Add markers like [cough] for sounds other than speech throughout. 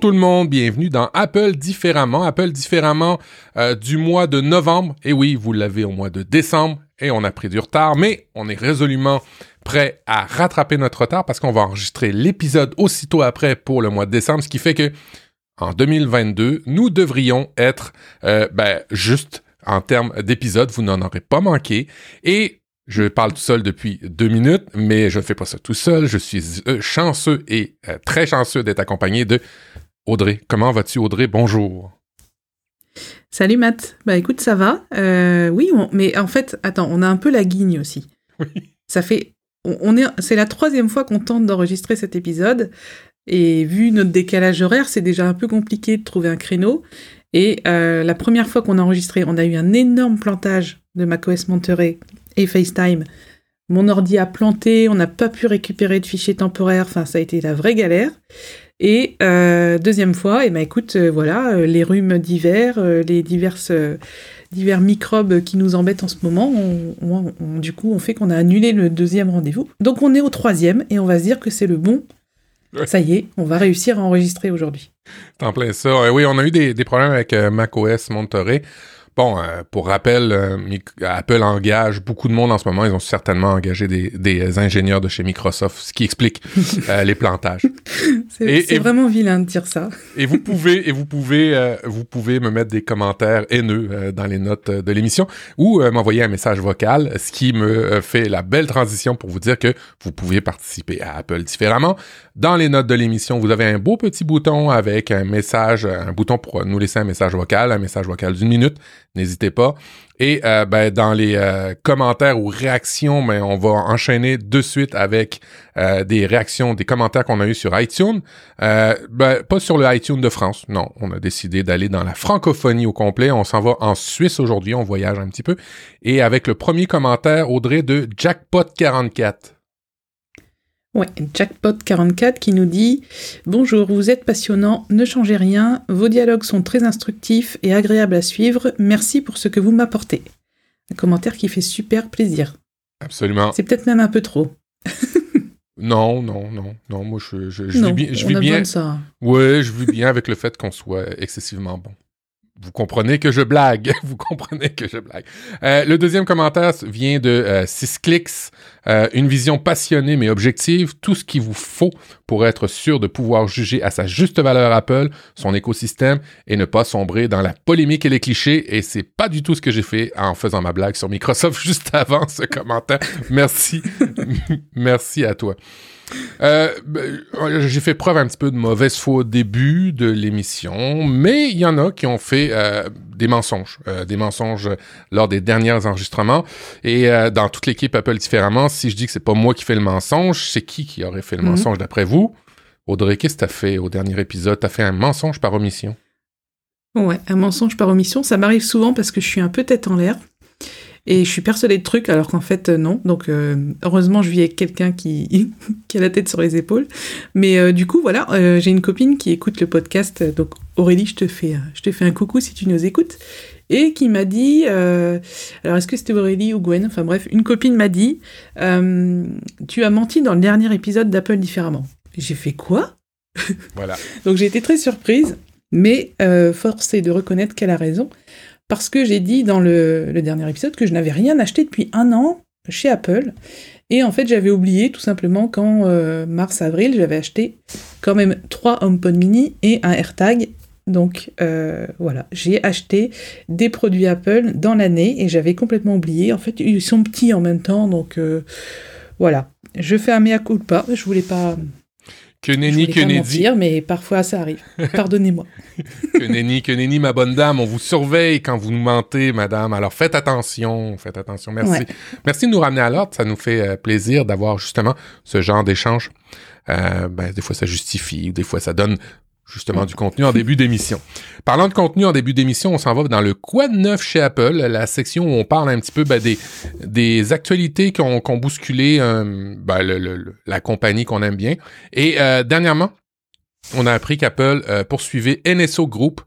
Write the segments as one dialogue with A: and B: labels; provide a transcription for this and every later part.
A: tout le monde, bienvenue dans Apple différemment, Apple différemment euh, du mois de novembre. Et oui, vous l'avez au mois de décembre et on a pris du retard, mais on est résolument prêt à rattraper notre retard parce qu'on va enregistrer l'épisode aussitôt après pour le mois de décembre, ce qui fait que en 2022, nous devrions être euh, ben, juste en termes d'épisodes, vous n'en aurez pas manqué. Et je parle tout seul depuis deux minutes, mais je ne fais pas ça tout seul. Je suis euh, chanceux et très chanceux d'être accompagné de Audrey. Comment vas-tu, Audrey? Bonjour.
B: Salut Matt. Bah écoute, ça va. oui, mais en fait, attends, on a un peu la guigne aussi. Oui. Ça fait, on, est, c'est la troisième fois qu'on tente d'enregistrer cet épisode. Et vu notre décalage horaire, c'est déjà un peu compliqué de trouver un créneau. Et euh, la première fois qu'on a enregistré, on a eu un énorme plantage de macOS Monterey et FaceTime. Mon ordi a planté, on n'a pas pu récupérer de fichiers temporaires, enfin ça a été la vraie galère. Et euh, deuxième fois, et eh ben écoute, euh, voilà, les rhumes d'hiver, les diverses, divers microbes qui nous embêtent en ce moment, du coup, on fait qu'on a annulé le deuxième rendez-vous. Donc on est au troisième et on va se dire que c'est le bon ça y est, on va réussir à enregistrer aujourd'hui.
A: en plein ça. oui, on a eu des, problèmes avec euh, macOS Monterey. Bon, euh, pour rappel, euh, Apple engage beaucoup de monde en ce moment. Ils ont certainement engagé des, ingénieurs de chez Microsoft, ce qui explique [laughs] euh, les plantages.
B: C'est vraiment vilain de dire ça.
A: et vous [laughs] pouvez, et vous pouvez, vous pouvez me mettre des commentaires haineux dans les notes de l'émission ou m'envoyer un message vocal, ce qui me fait la belle transition pour vous dire que vous pouvez participer à Apple différemment. Dans les notes de l'émission, vous avez un beau petit bouton avec un message, un bouton pour nous laisser un message vocal, un message vocal d'une minute n'hésitez pas. Et euh, ben, dans les euh, commentaires ou réactions, ben, on va enchaîner de suite avec euh, des réactions, des commentaires qu'on a eu sur iTunes. Ben, pas sur le iTunes de France, non. On a décidé d'aller dans la francophonie au complet. On s'en va en Suisse aujourd'hui, on voyage un petit peu. Et avec le premier commentaire, Audrey de Jackpot44.
B: Ouais, Jackpot44 qui nous dit Bonjour, vous êtes passionnant, ne changez rien, vos dialogues sont très instructifs et agréables à suivre, merci pour ce que vous m'apportez. Un commentaire qui fait super plaisir.
A: Absolument.
B: C'est peut-être même un peu trop. [laughs]
A: non, non, non, non, moi je, je, vis bien. Je vis bien.
B: ça.
A: Ouais, je vis bien avec le fait qu'on soit excessivement bon. Vous comprenez que je blague. [laughs] Vous comprenez que je blague. Euh, le deuxième commentaire vient de euh, Sysclicks. Euh, une vision passionnée mais objective. Tout ce qu'il vous faut pour être sûr de pouvoir juger à sa juste valeur Apple, son écosystème et ne pas sombrer dans la polémique et les clichés. Et c'est pas du tout ce que j'ai fait en faisant ma blague sur Microsoft [laughs] juste avant ce commentaire. Merci. [laughs] Merci à toi. Euh, ben, j'ai fait preuve un petit peu de mauvaise foi au début de l'émission, mais il y en a qui ont fait euh, des mensonges, euh, des mensonges lors des derniers enregistrements. Et dans toute l'équipe Apple différemment, si je dis que c'est pas moi qui fais le mensonge, c'est qui qui aurait fait le mhm. mensonge d'après vous? Audrey, qu'est-ce que t'as fait au dernier épisode? T'as fait un mensonge par omission?
B: Ouais, un mensonge par omission, ça m'arrive souvent parce que je suis un peu tête en l'air. Et je suis persuadée de trucs alors qu'en fait, euh, non. Donc, euh, heureusement, je vis avec quelqu'un qui, [laughs] qui a la tête sur les épaules. Mais euh, du coup, voilà, j'ai une copine qui écoute le podcast. Donc, Aurélie, je te fais, je te fais un coucou si tu nous écoutes. Et qui m'a dit, alors est-ce que c'était Aurélie ou Gwen? Enfin bref, une copine m'a dit, tu as menti dans le dernier épisode d'Apple différemment. J'ai fait quoi?
A: Voilà. [laughs]
B: donc j'ai été très surprise, mais force est de reconnaître qu'elle a raison parce que j'ai dit dans le, dernier épisode que je n'avais rien acheté depuis un an chez Apple. Et en fait, j'avais oublié tout simplement qu'en euh, mars-avril, j'avais acheté quand même trois HomePod mini et un AirTag. Donc euh, voilà, j'ai acheté des produits Apple dans l'année et j'avais complètement oublié. En fait, ils sont petits en même temps, donc euh, voilà. Je fais un mea culpa. Je voulais pas
A: que nenni, que nenni.
B: mais parfois ça arrive. [laughs] Pardonnez-moi.
A: que nenni, que nenni, ma bonne dame. On vous surveille quand vous nous mentez, madame. Alors faites attention, faites attention. Merci. Merci de nous ramener à l'ordre. Ça nous fait euh, plaisir d'avoir justement ce genre d'échange. Euh, ben, des fois ça justifie, des fois ça donne justement du contenu en début d'émission. Parlant de contenu en début d'émission, on s'en va dans le quoi de neuf chez Apple, la section où on parle un petit peu ben, des, des actualités qui ont, bousculé euh, ben, la compagnie qu'on aime bien. Et euh, dernièrement, on a appris qu'Apple euh, poursuivait NSO Group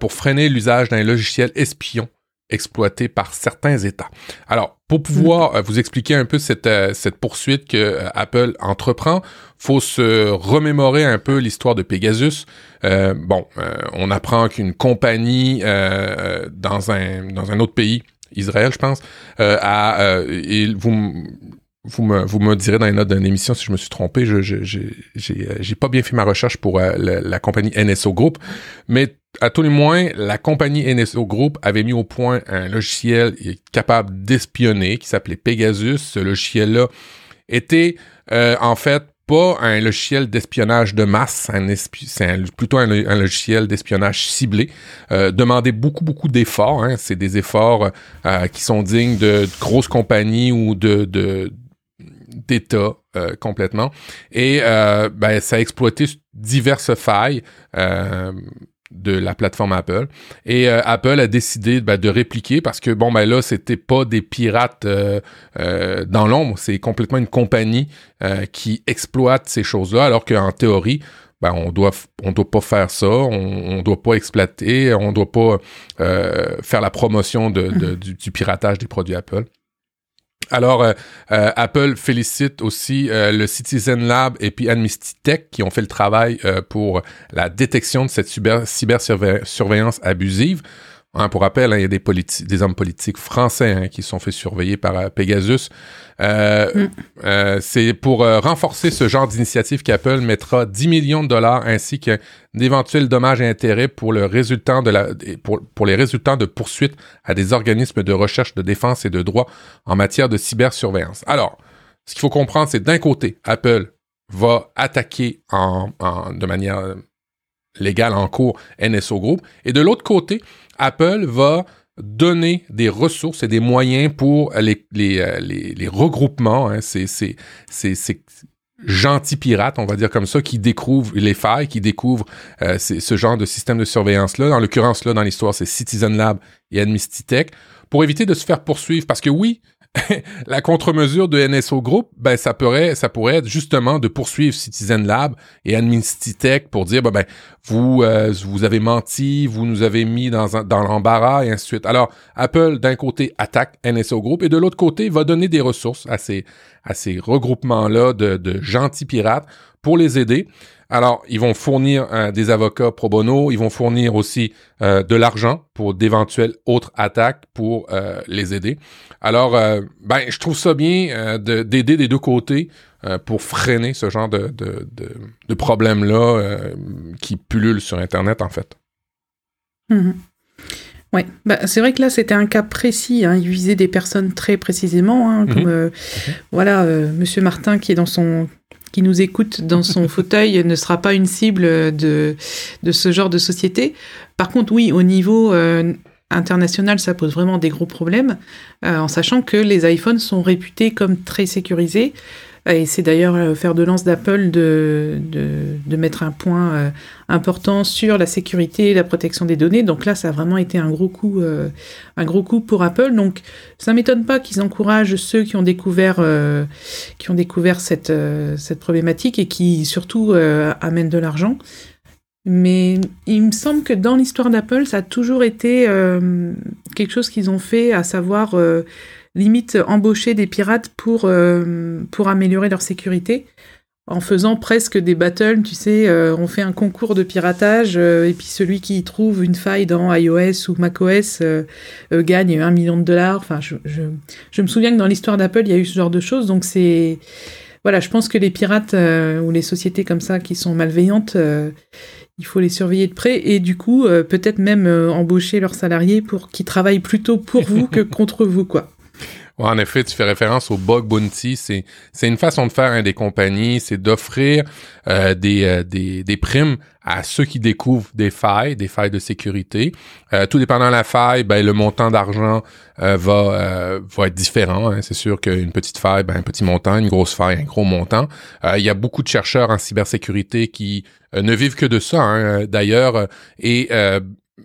A: pour freiner l'usage d'un logiciel espion exploitées par certains États. Alors, pour pouvoir euh, vous expliquer un peu cette, euh, cette poursuite que euh, Apple entreprend, faut se remémorer un peu l'histoire de Pegasus. bon, on apprend qu'une compagnie dans un dans un autre pays, Israël, je pense, a et vous vous me, vous me direz dans les notes d'une émission si je me suis trompé. Je, je, j'ai, pas bien fait ma recherche pour la, la, compagnie NSO Group, mais à tout le moins, la compagnie NSO Group avait mis au point un logiciel capable d'espionner qui s'appelait Pegasus. Ce logiciel-là était euh, en fait pas un logiciel d'espionnage de masse, c'est plutôt un, logiciel d'espionnage ciblé. Euh, beaucoup, beaucoup d'efforts. Hein. C'est des efforts euh, qui sont dignes de, grosses compagnies ou de, de d'État euh, complètement. Et ben, ça a exploité diverses failles de la plateforme Apple. Et euh, Apple a décidé ben, de répliquer parce que bon ben là c'était pas des pirates euh, euh, dans l'ombre, c'est complètement une compagnie qui exploite ces choses-là, alors qu'en théorie ben, on doit on doit pas faire ça, on, on doit pas exploiter, on doit pas faire la promotion de, du, piratage des produits Apple. Alors, euh, euh, Apple félicite aussi euh, le Citizen Lab et puis Amnesty Tech qui ont fait le travail pour la détection de cette cybersurveillance abusive. Hein, pour rappel, hein, il y a des, des hommes politiques français hein, qui sont fait surveiller par euh, Pegasus. Euh, mm. euh, c'est pour renforcer ce genre d'initiative qu'Apple mettra 10 millions de dollars ainsi qu'un éventuel dommage et intérêt pour, le résultat de la, pour, pour les résultats de poursuites à des organismes de recherche de défense et de droit en matière de cybersurveillance. Alors, ce qu'il faut comprendre, c'est d'un côté, Apple va attaquer en, en, de manière légale en cours NSO Group, et de l'autre côté, Apple va donner des ressources et des moyens pour les, euh, regroupements, hein, ces, ces, gentils pirates, on va dire comme ça, qui découvrent les failles, qui découvrent euh, ce genre de système de surveillance-là. Dans l'occurrence, là, dans l'histoire, c'est Citizen Lab et Amnesty Tech, pour éviter de se faire poursuivre. Parce que oui, [laughs] la contre-mesure de NSO Group, ben, ça pourrait, ça pourrait être justement de poursuivre Citizen Lab et Tech pour dire, ben, ben vous, euh, vous avez menti, vous nous avez mis dans, dans l'embarras et ainsi de suite. Alors, Apple, d'un côté, attaque NSO Group et de l'autre côté, va donner des ressources à ces, à ces regroupements-là de, de gentils pirates pour les aider. Alors, ils vont fournir euh, des avocats pro bono, ils vont fournir aussi euh, de l'argent pour d'éventuelles autres attaques pour euh, les aider. Alors, ben, je trouve ça bien d'aider des deux côtés pour freiner ce genre de, de, de, problèmes-là qui pullulent sur Internet, en fait.
B: Mm-hmm. Oui, bah, c'est vrai que là c'était un cas précis. Hein. Il visait des personnes très précisément, hein, comme mm-hmm. voilà Monsieur Martin qui est dans son qui nous écoute dans son [laughs] fauteuil ne sera pas une cible de, de ce genre de société. Par contre, oui, au niveau euh, international, ça pose vraiment des gros problèmes, euh, en sachant que les iPhones sont réputés comme très sécurisés. Et c'est d'ailleurs euh, faire de lance d'Apple de, de, mettre un point euh, important sur la sécurité et la protection des données. Donc là, ça a vraiment été un gros coup, euh, un gros coup pour Apple. Donc ça m'étonne pas qu'ils encouragent ceux qui ont découvert, qui ont découvert cette, cette problématique et qui surtout amènent de l'argent. Mais il me semble que dans l'histoire d'Apple, ça a toujours été quelque chose qu'ils ont fait, à savoir limite embaucher des pirates pour, euh, pour améliorer leur sécurité en faisant presque des battles, tu sais, euh, on fait un concours de piratage euh, et puis celui qui trouve une faille dans iOS ou macOS gagne un million de dollars. Enfin, je, je, me souviens que dans l'histoire d'Apple, il y a eu ce genre de choses, donc c'est... Voilà, je pense que les pirates ou les sociétés comme ça qui sont malveillantes, il faut les surveiller de près et du coup, peut-être même embaucher leurs salariés pour qu'ils travaillent plutôt pour vous que [laughs] contre vous, quoi
A: en effet, tu fais référence au bug bounty. C'est, c'est une façon de faire hein, des compagnies, c'est d'offrir euh, des, euh, des, des, primes à ceux qui découvrent des failles, des failles de sécurité. Euh, tout dépendant de la faille, ben, le montant d'argent va, va être différent. Hein. C'est sûr qu'une petite faille, ben, un petit montant, une grosse faille, un gros montant. Il y a beaucoup de chercheurs en cybersécurité qui ne vivent que de ça, hein, d'ailleurs, et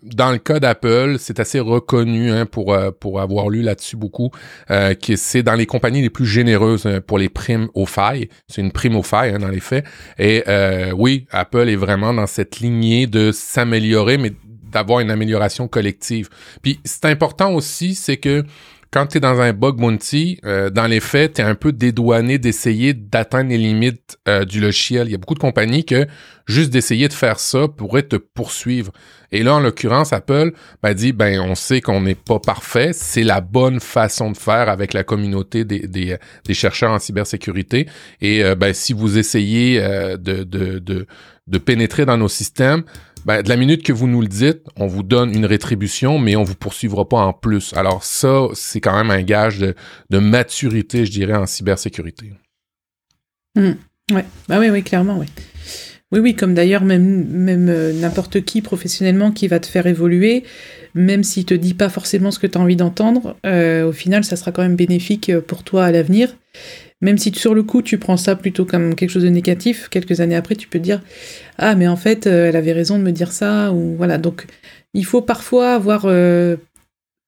A: dans le cas d'Apple, c'est assez reconnu hein, pour euh, pour avoir lu là-dessus beaucoup euh, que c'est dans les compagnies les plus généreuses hein, pour les primes aux failles. C'est une prime aux failles hein, dans les faits. Et euh, oui, Apple est vraiment dans cette lignée de s'améliorer, mais d'avoir une amélioration collective. Puis c'est important aussi, c'est que quand tu es dans un bug bounty, euh, dans les faits, tu es un peu dédouané d'essayer d'atteindre les limites euh, du logiciel. Il y a beaucoup de compagnies que juste d'essayer de faire ça pourrait te poursuivre. Et là, en l'occurrence, Apple ben, dit, ben, on sait qu'on n'est pas parfait. C'est la bonne façon de faire avec la communauté des, des, des chercheurs en cybersécurité. Et euh, ben, si vous essayez de, de, de, de pénétrer dans nos systèmes, ben, de la minute que vous nous le dites, on vous donne une rétribution, mais on vous poursuivra pas en plus. Alors ça, c'est quand même un gage de, maturité, je dirais, en cybersécurité.
B: Mmh. Ouais. Bah oui, oui, clairement, oui. Oui, oui, comme d'ailleurs même, même euh, n'importe qui professionnellement qui va te faire évoluer, même s'il te dit pas forcément ce que tu as envie d'entendre, euh, au final, ça sera quand même bénéfique euh, pour toi à l'avenir. Même si sur le coup, tu prends ça plutôt comme quelque chose de négatif, quelques années après, tu peux te dire Ah, mais en fait, euh, elle avait raison de me dire ça, ou voilà. Donc, il faut parfois avoir euh,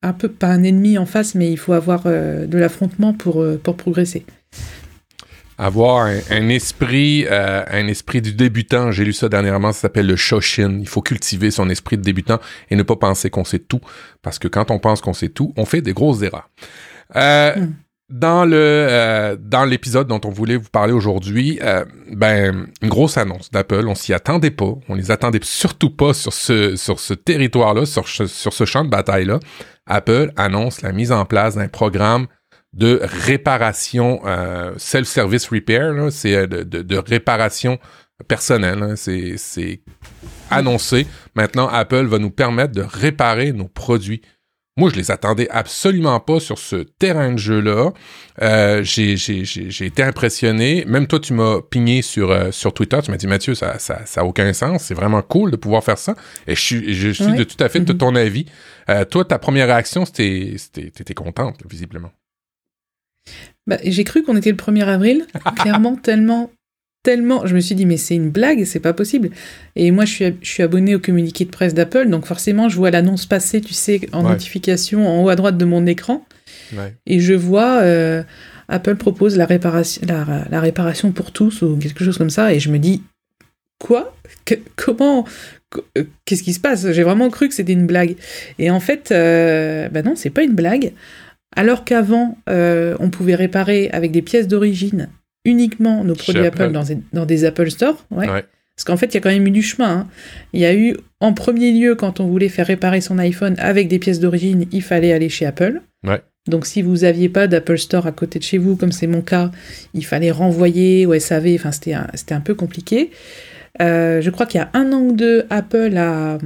B: un peu, pas un ennemi en face, mais il faut avoir euh, de l'affrontement pour, pour progresser.
A: Avoir un, esprit, un esprit du débutant. J'ai lu ça dernièrement, ça s'appelle le Shoshin. Il faut cultiver son esprit de débutant et ne pas penser qu'on sait tout. Parce que quand on pense qu'on sait tout, on fait des grosses erreurs. Hmm dans le euh, dans l'épisode dont on voulait vous parler aujourd'hui, euh, ben une grosse annonce d'Apple. On s'y attendait pas. On les attendait surtout pas sur ce sur ce territoire-là, sur, sur ce champ de bataille-là. Apple annonce la mise en place d'un programme de réparation euh, self-service repair. C'est de, de, de, réparation personnelle. Hein. C'est annoncé. Maintenant, Apple va nous permettre de réparer nos produits moi, je les attendais absolument pas sur ce terrain de jeu-là. Euh, j'ai été impressionné. Même toi, tu m'as pigné sur, euh, sur Twitter. Tu m'as dit, Mathieu, ça ça, ça aucun sens. C'est vraiment cool de pouvoir faire ça. Et je suis, je suis de tout à fait de mm-hmm. ton avis. Euh, toi, ta première réaction, c'était, t'étais contente, visiblement.
B: Bah, j'ai cru qu'on était le 1er avril. [laughs] Clairement, tellement tellement, je me suis dit mais c'est une blague, c'est pas possible. Et moi je suis, je suis abonné au communiqué de presse d'Apple, donc forcément je vois l'annonce passer, tu sais, en notification en haut à droite de mon écran, et je vois euh, Apple propose la réparation, la, réparation pour tous ou quelque chose comme ça, et je me dis quoi, comment, euh, qu'est-ce qui se passe? J'ai vraiment cru que c'était une blague. Et en fait, euh, bah non, c'est pas une blague. Alors qu'avant, on pouvait réparer avec des pièces d'origine uniquement nos produits Apple, dans, des Apple Store. Ouais. Parce qu'en fait, il y a quand même eu du chemin. Hein. Il y a eu, en premier lieu, quand on voulait faire réparer son iPhone avec des pièces d'origine, il fallait aller chez Apple. Donc, si vous n'aviez pas d'Apple Store à côté de chez vous, comme c'est mon cas, il fallait renvoyer au SAV. Enfin, c'était un, un, peu compliqué. Euh, je crois qu'il y a un an ou deux, Apple a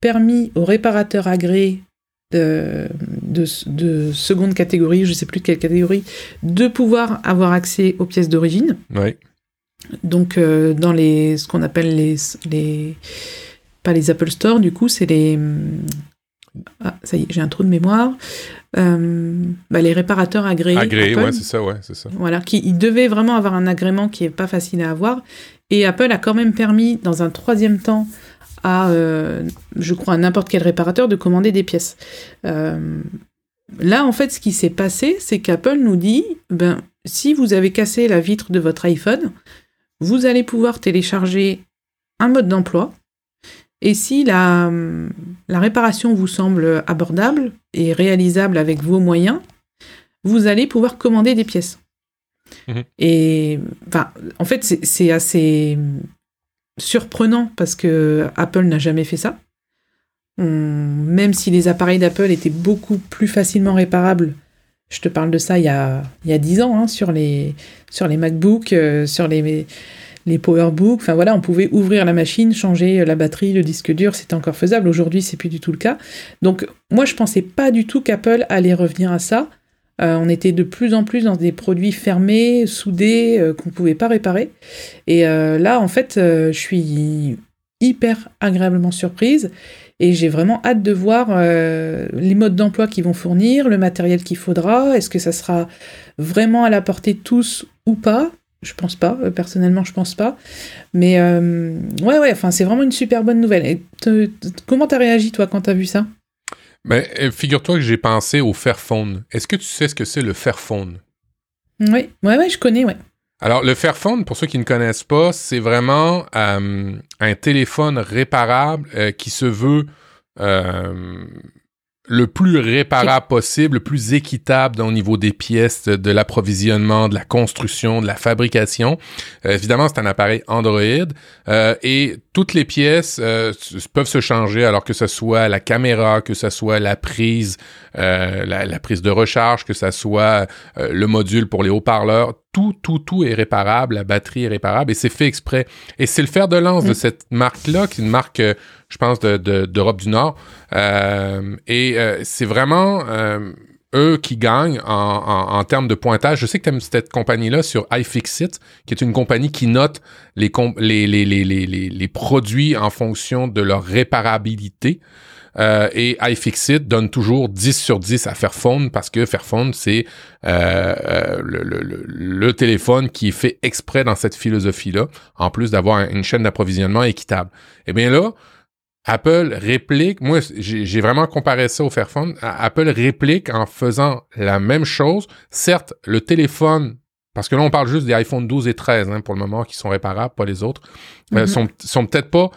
B: permis aux réparateurs agréés de, de, seconde catégorie, je ne sais plus de quelle catégorie, de pouvoir avoir accès aux pièces d'origine.
A: Oui.
B: Donc, euh, dans les, ce qu'on appelle les, les. Pas les Apple Store, du coup, c'est les. Ah, ça y est, j'ai un trou de mémoire. Euh, bah, les réparateurs agréés.
A: Agréés, ouais, c'est ça, ouais, c'est ça.
B: Voilà, qui ils devaient vraiment avoir un agrément qui est pas facile à avoir. Et Apple a quand même permis, dans un troisième temps, à, euh, je crois, à n'importe quel réparateur de commander des pièces. Euh, là, en fait, ce qui s'est passé, c'est qu'Apple nous dit, ben, si vous avez cassé la vitre de votre iPhone, vous allez pouvoir télécharger un mode d'emploi. Et si la, la réparation vous semble abordable et réalisable avec vos moyens, vous allez pouvoir commander des pièces. Mmh et enfin, en fait, c'est assez surprenant parce que Apple n'a jamais fait ça. même si les appareils d'Apple étaient beaucoup plus facilement réparables, je te parle de ça il y a, il y a 10 ans, hein, sur, les, sur MacBooks, euh, sur les, les PowerBooks, on pouvait ouvrir la machine, changer la batterie, le disque dur, c'était encore faisable. Aujourd'hui, c'est plus du tout le cas. Donc, moi, je pensais pas du tout qu'Apple allait revenir à ça. Euh, on était de plus en plus dans des produits fermés, soudés, euh, qu'on ne pouvait pas réparer. Et euh, là, en fait, je suis hyper agréablement surprise et j'ai vraiment hâte de voir les modes d'emploi qu'ils vont fournir, le matériel qu'il faudra. Est-ce que ça sera vraiment à la portée de tous ou pas? Je pense pas, personnellement je pense pas. Mais ouais, ouais, c'est vraiment une super bonne nouvelle. Et comment t'as réagi toi quand t'as vu ça?
A: Mais euh, figure-toi que j'ai pensé au Fairphone. Est-ce que tu sais ce que c'est le Fairphone?
B: Oui, ouais, ouais, je connais, ouais.
A: Alors, le Fairphone, pour ceux qui ne connaissent pas, c'est vraiment euh, un téléphone réparable euh, qui se veut le plus réparable possible, le plus équitable au niveau des pièces, de, l'approvisionnement, de la construction, de la fabrication. Euh, évidemment, c'est un appareil Android euh, et toutes les pièces euh, peuvent se changer, alors que ce soit la caméra, que ce soit la prise, la, la, prise de recharge, que ce soit le module pour les haut-parleurs. Tout, tout, tout est réparable. La batterie est réparable et c'est fait exprès. Et c'est le fer de lance de mm. cette marque-là, qui est une marque je pense, d'Europe du Nord. Euh, et euh, c'est vraiment euh, eux qui gagnent en, termes de pointage. Je sais que tu aimes cette compagnie-là sur iFixit, qui est une compagnie qui note les, produits en fonction de leur réparabilité. et iFixit donne toujours 10 sur 10 à Fairphone parce que Fairphone, c'est le, téléphone qui est fait exprès dans cette philosophie-là, en plus d'avoir une chaîne d'approvisionnement équitable. Eh bien là, Apple réplique, moi j'ai vraiment comparé ça au Fairphone, Apple réplique en faisant la même chose. Certes, le téléphone, parce que là on parle juste des iPhone 12 et 13 hein, pour le moment qui sont réparables, pas les autres, euh, mm-hmm. sont, sont peut-être pas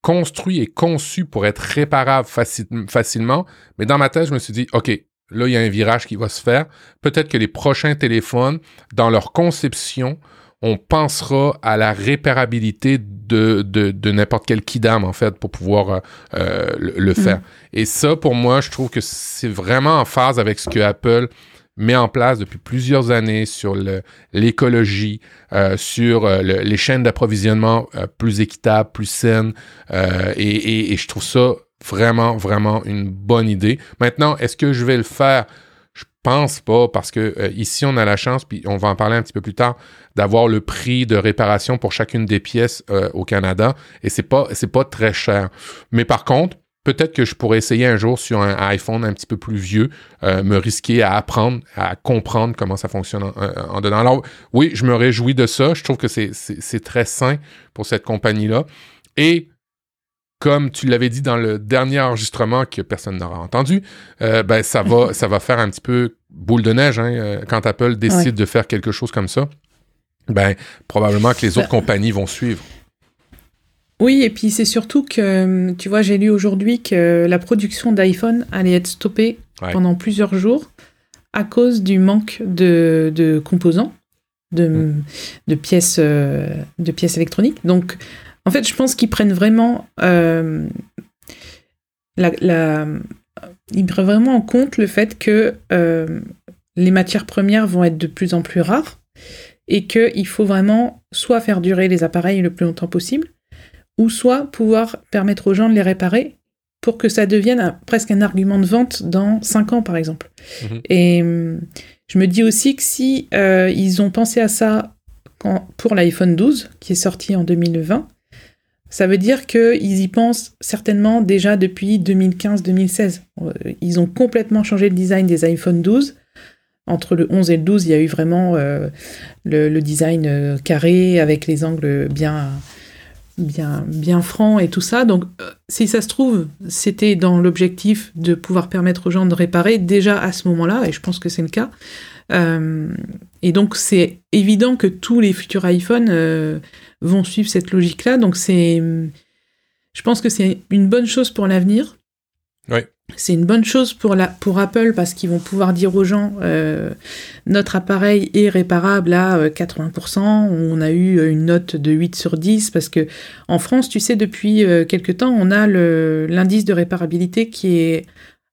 A: construits et conçus pour être réparables facilement, mais dans ma tête je me suis dit, ok, là il y a un virage qui va se faire. Peut-être que les prochains téléphones, dans leur conception, on pensera à la réparabilité de, de, n'importe quel kidam, en fait, pour pouvoir euh, euh, le, faire. Mm. Et ça, pour moi, je trouve que c'est vraiment en phase avec ce que Apple met en place depuis plusieurs années sur l'écologie, euh, sur les chaînes d'approvisionnement plus équitables, plus saines. Et, et, je trouve ça vraiment, vraiment une bonne idée. Maintenant, est-ce que je vais le faire? Pense pas parce que ici on a la chance, puis on va en parler un petit peu plus tard, d'avoir le prix de réparation pour chacune des pièces euh, au Canada et c'est pas c'est pas très cher. Mais par contre, peut-être que je pourrais essayer un jour sur un iPhone un petit peu plus vieux, euh, me risquer à apprendre, à comprendre comment ça fonctionne en, dedans. Alors oui, je me réjouis de ça. Je trouve que c'est très sain pour cette compagnie-là. Et comme tu l'avais dit dans le dernier enregistrement que personne n'aura entendu, euh, ben ça va, [laughs] ça va faire un petit peu boule de neige hein, quand Apple décide de faire quelque chose comme ça ben, probablement que les autres ben. compagnies vont suivre.
B: Oui, et puis c'est surtout que, tu vois, j'ai lu aujourd'hui que la production d'iPhone allait être stoppée pendant plusieurs jours à cause du manque de, composants, de, mm. de, pièces, euh, de pièces électroniques. Donc, en fait, je pense qu'ils prennent vraiment euh, la, ils prennent vraiment en compte le fait que euh, les matières premières vont être de plus en plus rares et qu'il faut vraiment soit faire durer les appareils le plus longtemps possible, ou soit pouvoir permettre aux gens de les réparer pour que ça devienne presque un argument de vente dans 5 ans, par exemple. Mhm. Et je me dis aussi que si euh, ils ont pensé à ça pour l'iPhone 12, qui est sorti en 2020, ça veut dire qu'ils y pensent certainement déjà depuis 2015-2016. Euh, ils ont complètement changé le design des iPhone 12 entre le 11 et le 12, il y a eu vraiment euh, le, design euh, carré avec les angles bien, bien, bien francs et tout ça. Donc, si ça se trouve, c'était dans l'objectif de pouvoir permettre aux gens de réparer déjà à ce moment-là, et je pense que c'est le cas. Et donc, c'est évident que tous les futurs iPhones vont suivre cette logique-là. Donc, c'est, je pense que c'est une bonne chose pour l'avenir.
A: Oui.
B: C'est une bonne chose pour, la, pour Apple parce qu'ils vont pouvoir dire aux gens euh, notre appareil est réparable à 80%. Euh, on a eu une note de 8 sur 10 parce que en France, tu sais, depuis euh, quelques temps, on a l'indice de réparabilité qui est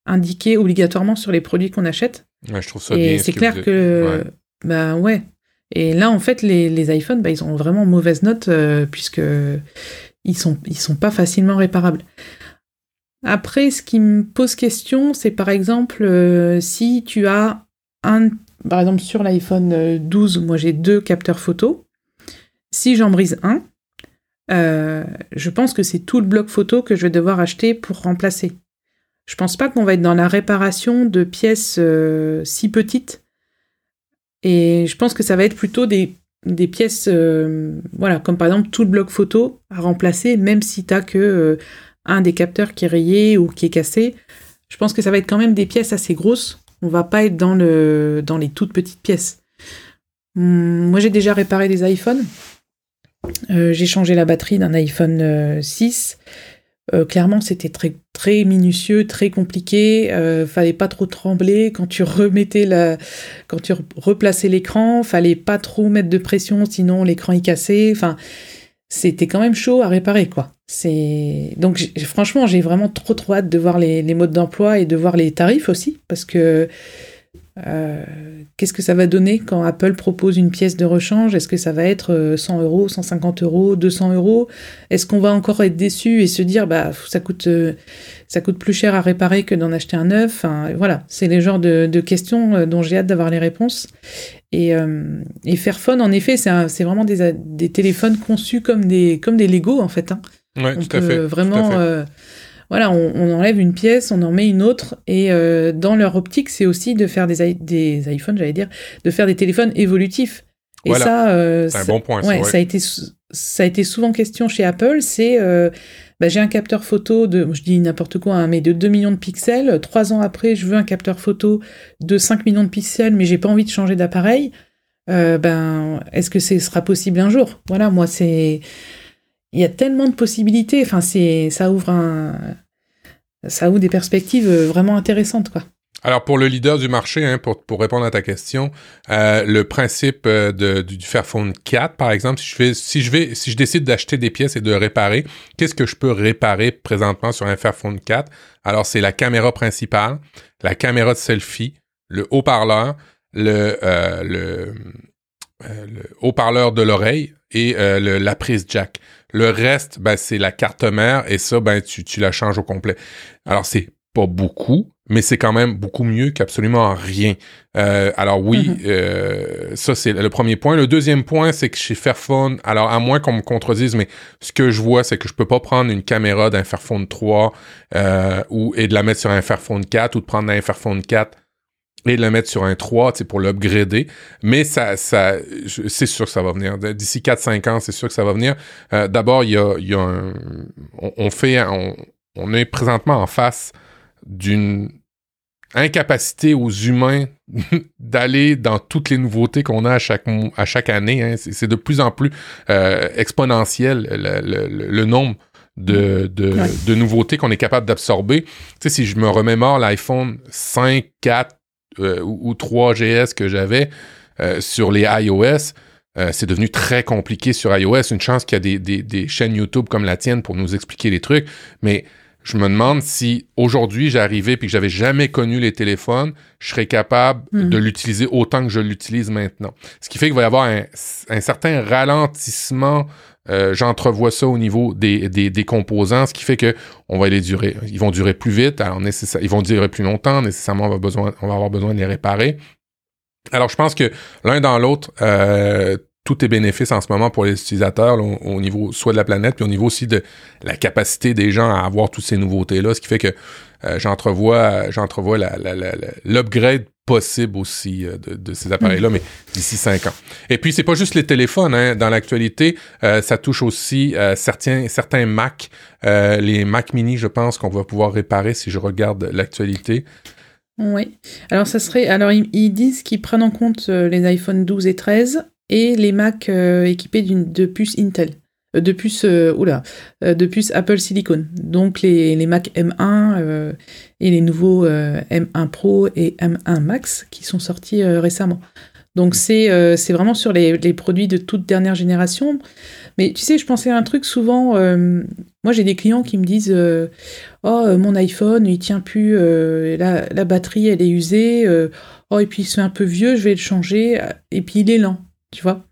B: indiqué obligatoirement sur les produits qu'on achète.
A: Ouais, je trouve ça
B: Et c'est clair que. Bah ouais. Et là, en fait, les, les iPhones, bah, ils ont vraiment mauvaise note puisque ils sont, ils sont pas facilement réparables. Après, ce qui me pose question, c'est par exemple euh, si tu as un, par exemple sur l'iPhone 12, moi j'ai deux capteurs photo. Si j'en brise un, euh, je pense que c'est tout le bloc photo que je vais devoir acheter pour remplacer. Je pense pas qu'on va être dans la réparation de pièces euh, si petites. Et je pense que ça va être plutôt des, pièces, voilà, comme par exemple tout le bloc photo à remplacer, même si tu n'as que un des capteurs qui est rayé ou qui est cassé, je pense que ça va être quand même des pièces assez grosses. On va pas être dans, le, dans les toutes petites pièces. Hum, moi, j'ai déjà réparé des iPhones. Euh, j'ai changé la batterie d'un iPhone 6. Euh, clairement, c'était très, très minutieux, très compliqué. Euh, fallait pas trop trembler quand tu remettais la, quand tu replaçais l'écran. Fallait pas trop mettre de pression, sinon l'écran est cassé. Enfin, c'était quand même chaud à réparer, quoi. C'est donc franchement, j'ai vraiment trop trop hâte de voir les, les modes d'emploi et de voir les tarifs aussi, parce que euh, qu'est-ce que ça va donner quand Apple propose une pièce de rechange? Est-ce que ça va être 100 euh, euros, 150 euros, 200 euros? Est-ce qu'on va encore être déçu et se dire bah ça coûte euh, ça coûte plus cher à réparer que d'en acheter un neuf? Enfin, Voilà, c'est les genres de, questions dont j'ai hâte d'avoir les réponses. Et, et Fairphone, en effet, c'est vraiment des, des, téléphones conçus comme des comme des Lego en fait. Hein.
A: Ouais, tout à fait.
B: Vraiment voilà, on, enlève une pièce, on en met une autre, et euh, dans leur optique, c'est aussi de faire des, des iPhones, j'allais dire, de faire des téléphones évolutifs. Et ça,
A: euh, c'est un bon point.
B: Ouais, ça, a été, ça a été souvent question chez Apple. C'est, euh, bah, j'ai un capteur photo de, je dis n'importe quoi, hein, mais de 2 millions de pixels. Trois ans après, je veux un capteur photo de 5 millions de pixels, mais j'ai pas envie de changer d'appareil. ben, est-ce que ce sera possible un jour? Voilà, moi, c'est il y a tellement de possibilités. Enfin, ça ouvre ça ouvre des perspectives euh, vraiment intéressantes.
A: Alors pour le leader du marché, hein, pour, répondre à ta question, euh, le principe euh, du Fairphone 4, par exemple, si je décide d'acheter des pièces et de réparer, qu'est-ce que je peux réparer présentement sur un Fairphone 4 Alors c'est la caméra principale, la caméra de selfie, le haut-parleur, le, le, le haut-parleur de l'oreille et la prise jack. Le reste, ben, c'est la carte mère et ça, ben, tu, tu la changes au complet. Alors, c'est pas beaucoup, mais c'est quand même beaucoup mieux qu'absolument rien. Euh, alors oui, mm-hmm. euh, ça c'est le premier point. Le deuxième point, c'est que chez Fairphone, alors à moins qu'on me contredise, mais ce que je vois, c'est que je peux pas prendre une caméra d'un Fairphone 3 euh, ou, et de la mettre sur un Fairphone 4 ou de prendre un Fairphone 4 et de le mettre sur un 3 pour l'upgrader. Mais ça, ça, c'est sûr que ça va venir. D'ici 4-5 ans, c'est sûr que ça va venir. Euh, d'abord, il y a, y a un, on, fait, on, on, est présentement en face d'une incapacité aux humains [laughs] d'aller dans toutes les nouveautés qu'on a à chaque, à chaque année. Hein. C'est de plus en plus euh, exponentiel le, le, le, nombre de, de, de nouveautés qu'on est capable d'absorber. Tu sais, si je me remémore l'iPhone 5, 4, euh, ou, 3GS que j'avais euh, sur les iOS, euh, c'est devenu très compliqué sur iOS. Une chance qu'il y a des, chaînes YouTube comme la tienne pour nous expliquer les trucs. Mais je me demande si aujourd'hui j'arrivais et que j'avais jamais connu les téléphones, je serais capable hmm. de l'utiliser autant que je l'utilise maintenant. Ce qui fait qu'il va y avoir un, un certain ralentissement euh, j'entrevois ça au niveau des, des, composants, ce qui fait que on va les durer. Ils vont durer plus vite, alors ils vont durer plus longtemps, nécessairement on va, avoir besoin de les réparer. Alors je pense que l'un dans l'autre, euh, tout est bénéfice en ce moment pour les utilisateurs au, niveau soit de la planète, puis au niveau aussi de la capacité des gens à avoir toutes ces nouveautés-là, ce qui fait que euh, j'entrevois, j'entrevois l'upgrade possible aussi euh, de, ces appareils-là, mais d'ici cinq ans. Et puis, c'est pas juste les téléphones. Hein. Dans l'actualité, euh, ça touche aussi euh, certains, certains Mac, les Mac mini, je pense qu'on va pouvoir réparer si je regarde l'actualité.
B: Oui. Alors, ça serait. Alors, ils, disent qu'ils prennent en compte les iPhone 12 et 13 et les Mac équipés d'une de puce Intel. Euh, de puces, euh, oula, euh, de puces Apple Silicon. Donc les, les Mac M1 et les nouveaux M1 Pro et M1 Max qui sont sortis récemment. Donc c'est c'est vraiment sur les, les, produits de toute dernière génération. Mais tu sais, je pensais à un truc souvent. moi, j'ai des clients qui me disent Oh, mon iPhone, il tient plus, la, la, batterie, elle est usée. oh, et puis il se fait un peu vieux, je vais le changer. Et puis il est lent, tu vois.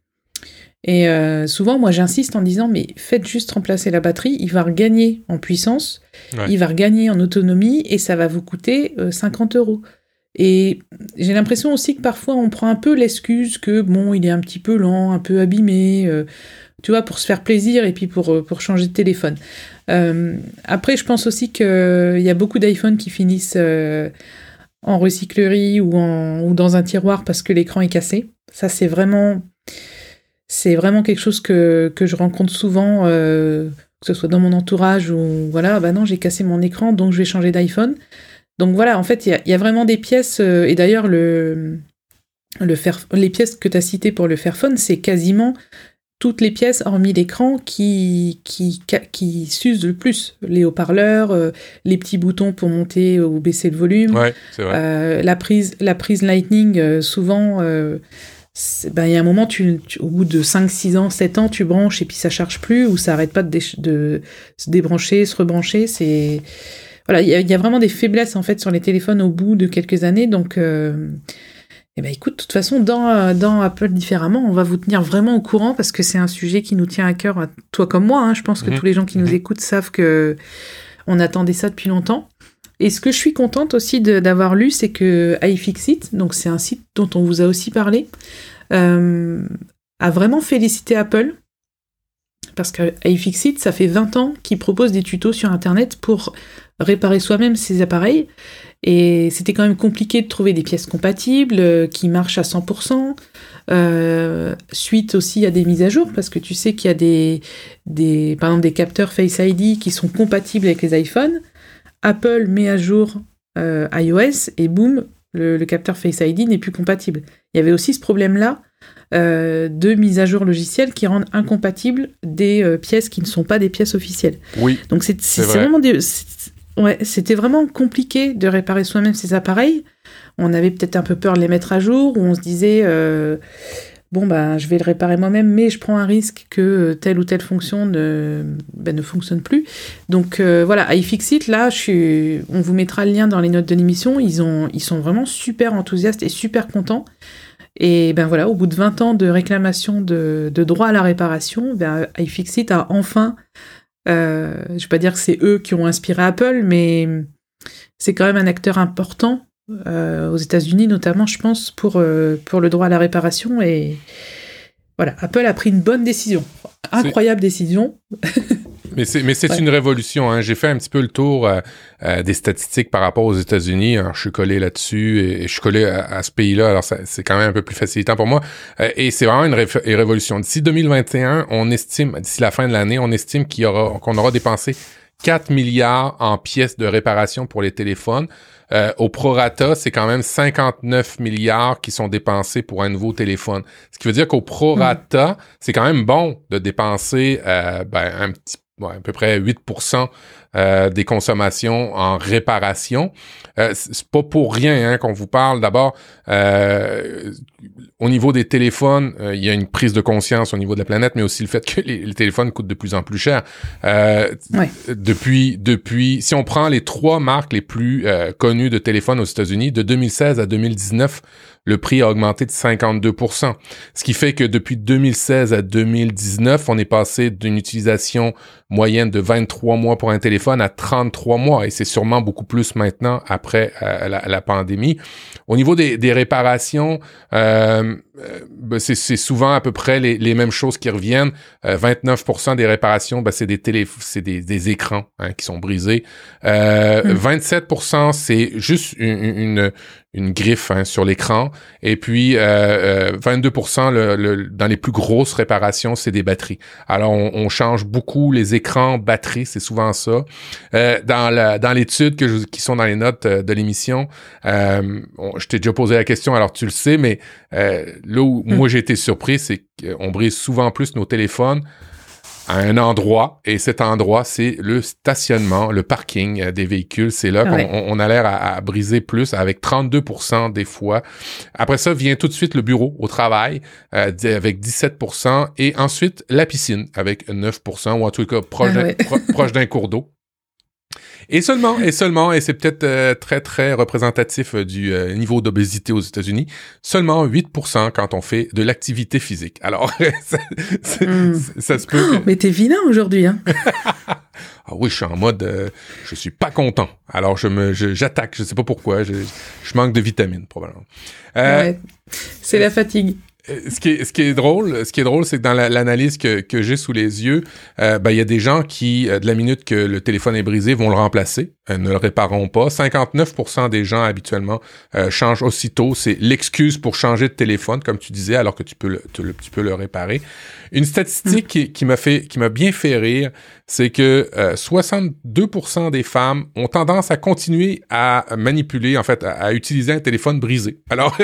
B: Et euh, souvent, moi, j'insiste en disant, mais faites juste remplacer la batterie, il va regagner en puissance, il va regagner en autonomie, et ça va vous coûter 50 euh, euros. Et j'ai l'impression aussi que parfois, on prend un peu l'excuse que, bon, il est un petit peu lent, un peu abîmé, euh, tu vois, pour se faire plaisir et puis pour, pour changer de téléphone. après, je pense aussi qu'il y a beaucoup d'iPhones qui finissent en recyclerie ou, en, ou dans un tiroir parce que l'écran est cassé. Ça, c'est vraiment c'est vraiment quelque chose que, que je rencontre souvent, euh, que ce soit dans mon entourage ou voilà, bah non, j'ai cassé mon écran, donc je vais changer d'iPhone. Donc voilà, en fait, il y, a, vraiment des pièces, euh, et d'ailleurs, le, le les pièces que tu as citées pour le Fairphone, c'est quasiment toutes les pièces, hormis l'écran, qui, qui, qui s'usent le plus. Les haut-parleurs, euh, les petits boutons pour monter ou baisser le volume.
A: Ouais, vrai.
B: La, prise, la prise Lightning, euh, ben, il y a un moment, tu, au bout de 5, 6 ans, 7 ans, tu branches et puis ça charge plus ou ça arrête pas de, de se débrancher, se rebrancher. C'est voilà, il y, y, a vraiment des faiblesses en fait sur les téléphones au bout de quelques années. Donc eh ben écoute, de toute façon, dans, dans Apple différemment, on va vous tenir vraiment au courant parce que c'est un sujet qui nous tient à cœur, toi comme moi. Hein. Je pense que
A: Mhm.
B: tous les gens qui nous
A: Mhm.
B: écoutent savent que on attendait ça depuis longtemps. Et ce que je suis contente aussi d'avoir lu, c'est que iFixit, donc c'est un site dont on vous a aussi parlé, euh, a vraiment félicité Apple parce que iFixit, ça fait 20 ans qu'ils proposent des tutos sur Internet pour réparer soi-même ses appareils. Et c'était quand même compliqué de trouver des pièces compatibles euh, qui marchent à 100%. euh, suite aussi à des mises à jour, parce que tu sais qu'il y a des, par exemple, des capteurs Face ID qui sont compatibles avec les iPhones. Apple met à jour euh, iOS et boum, le, le capteur Face ID n'est plus compatible. Il y avait aussi ce problème-là euh, de mise à jour logicielle qui rendent incompatibles des euh, pièces qui ne sont pas des pièces officielles.
A: Oui,
B: Donc c'est c'est-
A: C'est
B: c'est
A: vrai.
B: vraiment des, c'est- ouais, c'était vraiment compliqué de réparer soi-même ces appareils. On avait peut-être un peu peur de les mettre à jour, ou on se disait bon bah je vais le réparer moi-même, mais je prends un risque que telle ou telle fonction ne, ne fonctionne plus. Donc euh, voilà, iFixit là, on vous mettra le lien dans les notes de l'émission. Ils ont, ils sont vraiment super enthousiastes et super contents. Et ben voilà, au bout de 20 ans de réclamation de, droit à la réparation, ben, iFixit a enfin euh, je vais pas dire que c'est eux qui ont inspiré Apple, mais c'est quand même un acteur important euh, aux États-Unis, notamment, je pense, pour, euh, pour le droit à la réparation. Et voilà, Apple a pris une bonne décision. Incroyable décision. [laughs]
A: Mais c'est, mais c'est
B: Ouais.
A: une révolution. Hein. J'ai fait un petit peu le tour euh, des statistiques par rapport aux États-Unis. Alors, je suis collé là-dessus et, et je suis collé à, à ce pays-là. Alors, c'est quand même un peu plus facilitant pour moi. Et c'est vraiment une, ré- une révolution. D'ici 2021, on estime, d'ici la fin de l'année, on estime qu'il y aura, qu'on aura dépensé 4 milliards en pièces de réparation pour les téléphones. Euh, au prorata, c'est quand même 59 milliards qui sont dépensés pour un nouveau téléphone. Ce qui veut dire qu'au prorata, c'est quand même bon de dépenser euh, ben, un petit ouais, à peu près 8% euh, des consommations en réparation. Euh, c'est pas pour rien hein, qu'on vous parle. D'abord, euh, au niveau des téléphones, euh, il y a une prise de conscience au niveau de la planète, mais aussi le fait que les, les téléphones coûtent de plus en plus cher. Euh. Depuis, depuis, si on prend les trois marques les plus connues de téléphones aux États-Unis, de 2016 à 2019, le prix a augmenté de 52% Ce qui fait que depuis 2016 à 2019, on est passé d'une utilisation moyenne de 23 mois pour un téléphone à 33 mois. Et c'est sûrement beaucoup plus maintenant après euh, la, la pandémie. Au niveau des, des réparations, euh, euh, ben, c'est souvent à peu près les, les mêmes choses qui reviennent. Euh, 29% des réparations, ben, c'est des télé, c'est des, des écrans hein, qui sont brisés. Euh,
B: Mm.
A: 27%, c'est juste une, une, une griffe hein, sur l'écran. Et puis euh, euh, 22% le, le- dans les plus grosses réparations, c'est des batteries. Alors on, on change beaucoup les écrans, batteries, c'est souvent ça. Euh, dans la, dans l'étude que je- qui sont dans les notes euh, de l'émission, euh, on- je t'ai déjà posé la question, alors tu le sais, mais euh, là où
B: Mm.
A: moi j'ai été surpris, c'est qu'on brise souvent plus nos téléphones à un endroit, et cet endroit, c'est le stationnement, le parking euh, des véhicules. C'est là qu'on
B: ouais.
A: on- on a l'air à, à briser plus, avec 32% des fois. Après ça, vient tout de suite le bureau au travail, euh, avec 17%, et ensuite la piscine, avec 9%, ou en tout cas proche
B: Ah
A: d'un
B: ouais.
A: pro- proche d'un cours d'eau. Et seulement, et seulement, et c'est peut-être euh, très, très représentatif euh, du euh, niveau d'obésité aux États-Unis, seulement 8% quand on fait de l'activité physique. Alors, ça, ça-
B: Mm.
A: ça se peut...
B: Mais t'es vilain aujourd'hui, hein [laughs]
A: Ah oui, je suis en mode, euh, je suis pas content. Alors, je me, je- j'attaque, je sais pas pourquoi, je, je manque de vitamines, probablement. Euh,
B: Ouais. C'est la fatigue.
A: Euh, ce qui est, ce qui est drôle, ce qui est drôle, c'est que dans la- l'analyse que, que j'ai sous les yeux, euh, ben, il y a des gens qui, euh, de la minute que le téléphone est brisé, vont le remplacer. Euh, ne le répareront pas. 59% des gens habituellement euh, changent aussitôt. C'est l'excuse pour changer de téléphone, comme tu disais, alors que tu peux le, tu, peux le réparer. Une statistique qui, m'a fait, qui m'a bien fait rire, c'est que 62% des femmes ont tendance à continuer à manipuler, en fait, à, utiliser un téléphone brisé. Alors,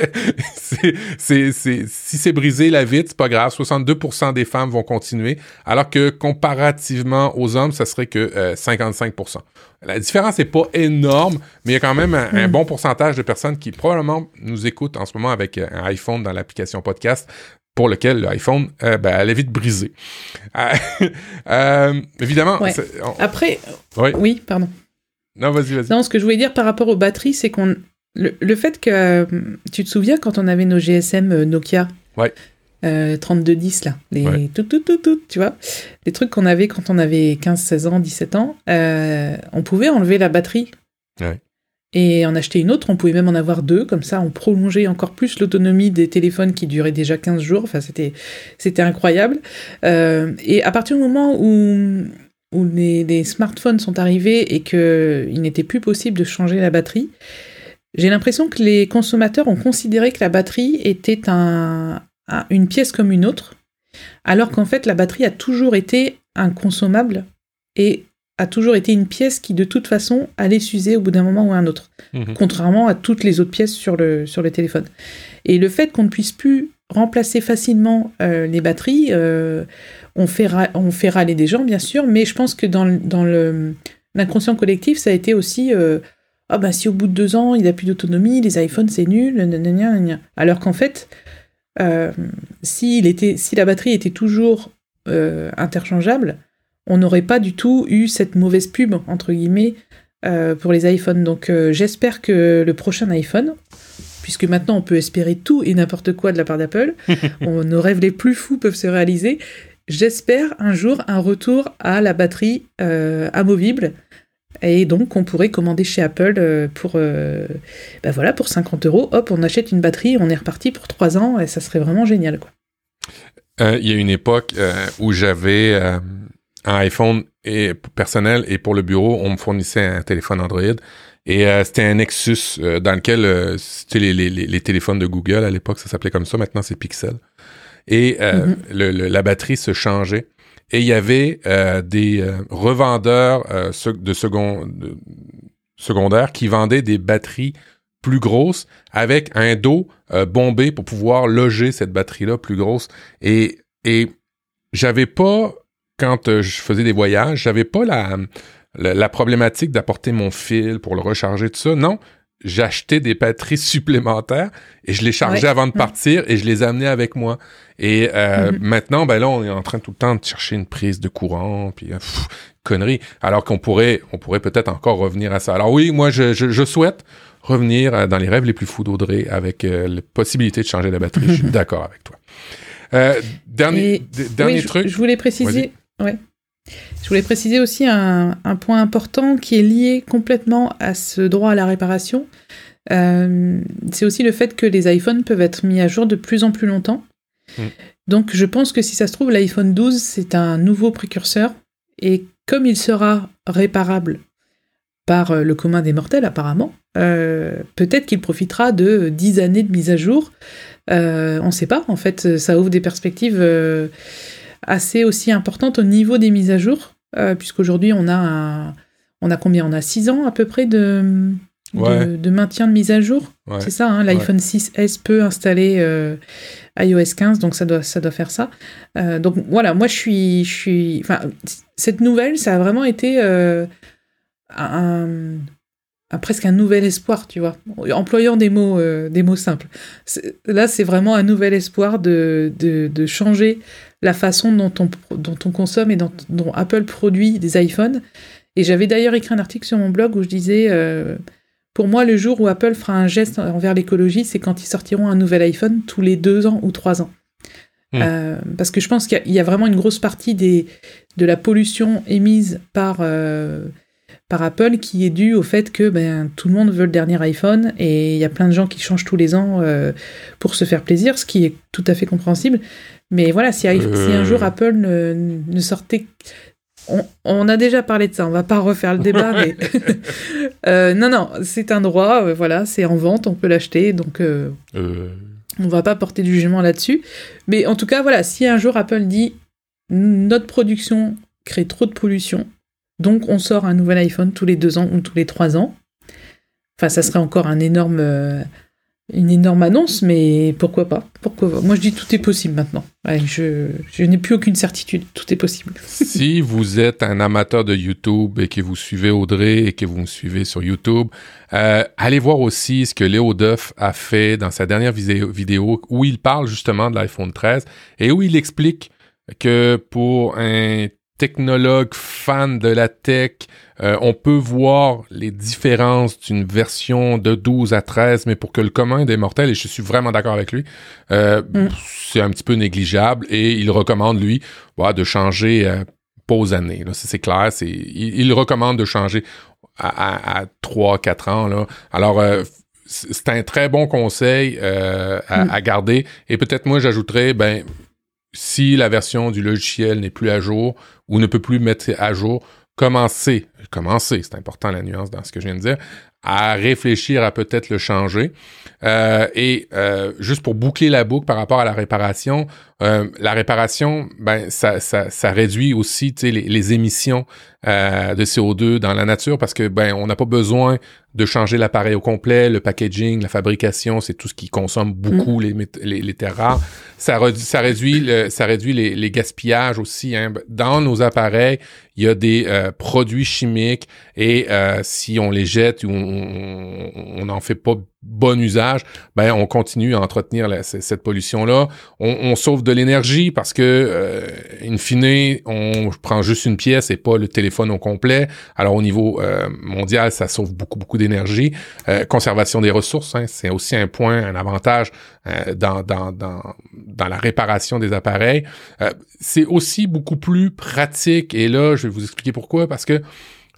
A: [laughs] si c'est brisé la vite, c'est pas grave. 62% des femmes vont continuer, alors que comparativement aux hommes, ça serait que 55%. La différence n'est pas énorme, mais il y a quand même un, bon pourcentage de personnes qui probablement nous écoutent en ce moment avec euh, un iPhone dans l'application podcast pour lequel l'iPhone, euh, ben, elle est vite brisée. [laughs] Euh, évidemment.
B: Après, oui. pardon.
A: Non, vas-y, vas-y.
B: Non, ce que je voulais dire par rapport aux batteries, c'est qu'on le, fait que tu te souviens quand on avait nos GSM Nokia?
A: Ouais.
B: 3210 là, les tout, tout, tout, tout, tu vois, les trucs qu'on avait quand on avait 15, 16 ans, 17 ans, euh, on pouvait enlever la batterie. Et en acheter une autre, on pouvait même en avoir deux, comme ça on prolongeait encore plus l'autonomie des téléphones qui duraient déjà 15 jours, enfin c'était, c'était incroyable. Euh, et à partir du moment où, où les, les smartphones sont arrivés et qu'il n'était plus possible de changer la batterie, j'ai l'impression que les consommateurs ont considéré que la batterie était un, une pièce comme une autre, alors qu'en fait la batterie a toujours été un consommable et a toujours été une pièce qui de toute façon allait s'user au bout d'un moment ou un autre, mhm. contrairement à toutes les autres pièces sur le, sur le téléphone. Et le fait qu'on ne puisse plus remplacer facilement euh, les batteries, euh, on, fait on fait râler des gens bien sûr, mais je pense que dans, dans l'inconscient collectif, ça a été aussi... Euh, ah ben si au bout de deux ans il n'a plus d'autonomie, les iPhones c'est nul, alors qu'en fait, euh, était, si la batterie était toujours euh, interchangeable, on n'aurait pas du tout eu cette mauvaise pub, entre guillemets, euh, pour les iPhones. Donc j'espère que le prochain iPhone, puisque maintenant on peut espérer tout et n'importe quoi de la part d'Apple, [laughs] nos rêves les plus fous peuvent se réaliser, j'espère un jour un retour à la batterie amovible et donc, on pourrait commander chez Apple euh, pour, euh, bah voilà, pour 50 euros. Hop, on achète une batterie, on est reparti pour 3 ans et ça serait vraiment génial.
A: Euh, il y a une époque où j'avais un iPhone et, personnel et pour le bureau, on me fournissait un téléphone Android. Et c'était un Nexus dans lequel c'était les, les, les, téléphones de Google à l'époque, ça s'appelait comme ça. Maintenant, c'est Pixel. Et mm-hmm. le, la batterie se changeait et il y avait euh, des euh, revendeurs euh, de, second, secondaires qui vendaient des batteries plus grosses avec un dos bombé pour pouvoir loger cette batterie-là plus grosse. Et, et j'avais pas, quand je faisais des voyages, j'avais pas la, la, problématique d'apporter mon fil pour le recharger, tout ça. Non, j'achetais des batteries [laughs] supplémentaires et je les chargeais avant de partir et je les amenais avec moi. Et euh, maintenant, ben là, on est en train tout le temps de chercher une prise de courant, puis euh, connerie. Alors qu'on pourrait, on pourrait peut-être encore revenir à ça. Alors oui, moi, je, je, souhaite revenir euh, dans les rêves les plus fous d'Audrey avec la possibilité de changer la batterie. je suis [laughs] d'accord avec toi. dernier dernier truc.
B: Je, voulais préciser. Ouais. Je voulais préciser aussi un, un, point important qui est lié complètement à ce droit à la réparation. c'est aussi le fait que les iPhones peuvent être mis à jour de plus en plus longtemps. Mm. Donc je pense que si ça se trouve, l'iPhone 12, c'est un nouveau précurseur. Et comme il sera réparable par euh, le commun des mortels apparemment, euh, peut-être qu'il profitera de 10 années de mise à jour. Euh, on ne sait pas, en fait, ça ouvre des perspectives assez aussi importantes au niveau des mises à jour, puisqu'aujourd'hui on a on a combien? On a 6 ans à peu près de, de, maintien de mise à jour. C'est ça, hein, l'iPhone 6S peut installer euh, iOS 15, donc ça doit, ça doit faire ça. Euh, donc voilà, moi je suis, je suis. Cette nouvelle, ça a vraiment été euh, un, presque un nouvel espoir, tu vois, employant des mots, des mots simples. Là, c'est vraiment un nouvel espoir de, de, de, changer la façon dont on, dont on consomme et dont, dont Apple produit des iPhones. Et j'avais d'ailleurs écrit un article sur mon blog où je disais pour moi, le jour où Apple fera un geste envers l'écologie, c'est quand ils sortiront un nouvel iPhone tous les deux ans ou trois ans. Hmm. Euh, parce que je pense qu'il y, a vraiment une grosse partie des, de la pollution émise par, euh, par Apple qui est due au fait que ben, tout le monde veut le dernier iPhone et il y a plein de gens qui changent tous les ans euh, pour se faire plaisir, ce qui est tout à fait compréhensible. Mais voilà, si, si un jour Apple ne, ne sortait on, a déjà parlé de ça, on va pas refaire le débat, mais [laughs] euh, non, non, c'est un droit, euh, voilà, c'est en vente, on peut l'acheter, donc euh, on va pas porter du jugement là-dessus. Mais en tout cas, voilà, si un jour Apple dit notre production crée trop de pollution, donc on sort un nouvel iPhone tous les deux ans ou tous les trois ans, enfin, ça serait encore énorme une énorme annonce, mais pourquoi pas? Pourquoi Moi, je dis tout est possible maintenant. je, n'ai plus aucune certitude. Tout est possible. [laughs]
A: si vous êtes un amateur de YouTube et que vous suivez Audrey et que vous me suivez sur YouTube, euh, allez voir aussi ce que Léo Duff a fait dans sa dernière vidéo où il parle justement de l'iPhone 13 et où il explique que pour un technologue fan de la tech, euh, on peut voir les différences d'une version de 12 à 13, mais pour que le commun des mortels, et je suis vraiment d'accord avec lui, euh, mm. c'est un petit peu négligeable et il recommande, lui, de changer euh, aux années. C'est clair, c'est, il, recommande de changer à, 3-4 ans. Là. Alors, c'est un très bon conseil mm. à, garder. Et peut-être moi, j'ajouterais, ben, si la version du logiciel n'est plus à jour ou ne peut plus mettre à jour, commencez, commencez, c'est important la nuance dans ce que je viens de dire, à réfléchir à peut-être le changer. Euh, et euh, juste pour boucler la boucle par rapport à la réparation, euh, la réparation, ben ça, ça, ça réduit aussi les, les émissions de CO2 dans la nature parce que ben on n'a pas besoin de changer l'appareil au complet, le packaging, la fabrication, c'est tout ce qui consomme beaucoup mm. les, les, terres rares. Ça, ça réduit, le, ça réduit les, les gaspillages aussi. Hein. Dans nos appareils, il y a des produits chimiques et euh, si on les jette ou on n'en fait pas bon usage, ben on continue à entretenir cette pollution-là. On, on, sauve de l'énergie parce que, euh, in fine, on prend juste une pièce et pas le téléphone au complet. Alors au niveau euh, mondial, ça sauve beaucoup, beaucoup d'énergie. Euh, conservation des ressources, hein, c'est aussi un point, un avantage euh, dans, dans, dans, dans la réparation des appareils. c'est aussi beaucoup plus pratique et là, je vais vous expliquer pourquoi, parce que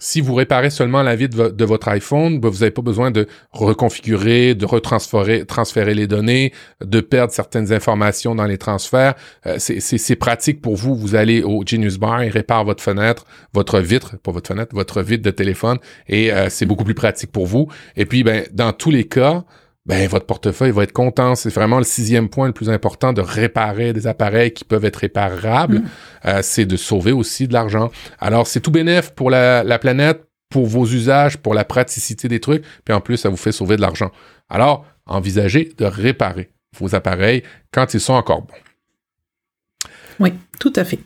A: si vous réparez seulement la vie de, votre iPhone, ben, vous n'avez pas besoin de reconfigurer, de retransférer transférer les données, de perdre certaines informations dans les transferts. Euh, c'est pratique pour vous. Vous allez au Genius Bar, il répare votre fenêtre, votre vitre, pas votre fenêtre, votre vitre de téléphone, et euh, c'est beaucoup plus pratique pour vous. Et puis, ben, dans tous les cas, ben votre portefeuille va être content. C'est vraiment le sixième point le plus important de réparer des appareils qui peuvent être réparables. Mm. Euh, c'est de sauver aussi de l'argent. Alors, c'est tout bénéf pour la, la, planète, pour vos usages, pour la praticité des trucs, puis en plus, ça vous fait sauver de l'argent. Alors, envisagez de réparer vos appareils quand ils sont encore bons.
B: Oui, tout à fait.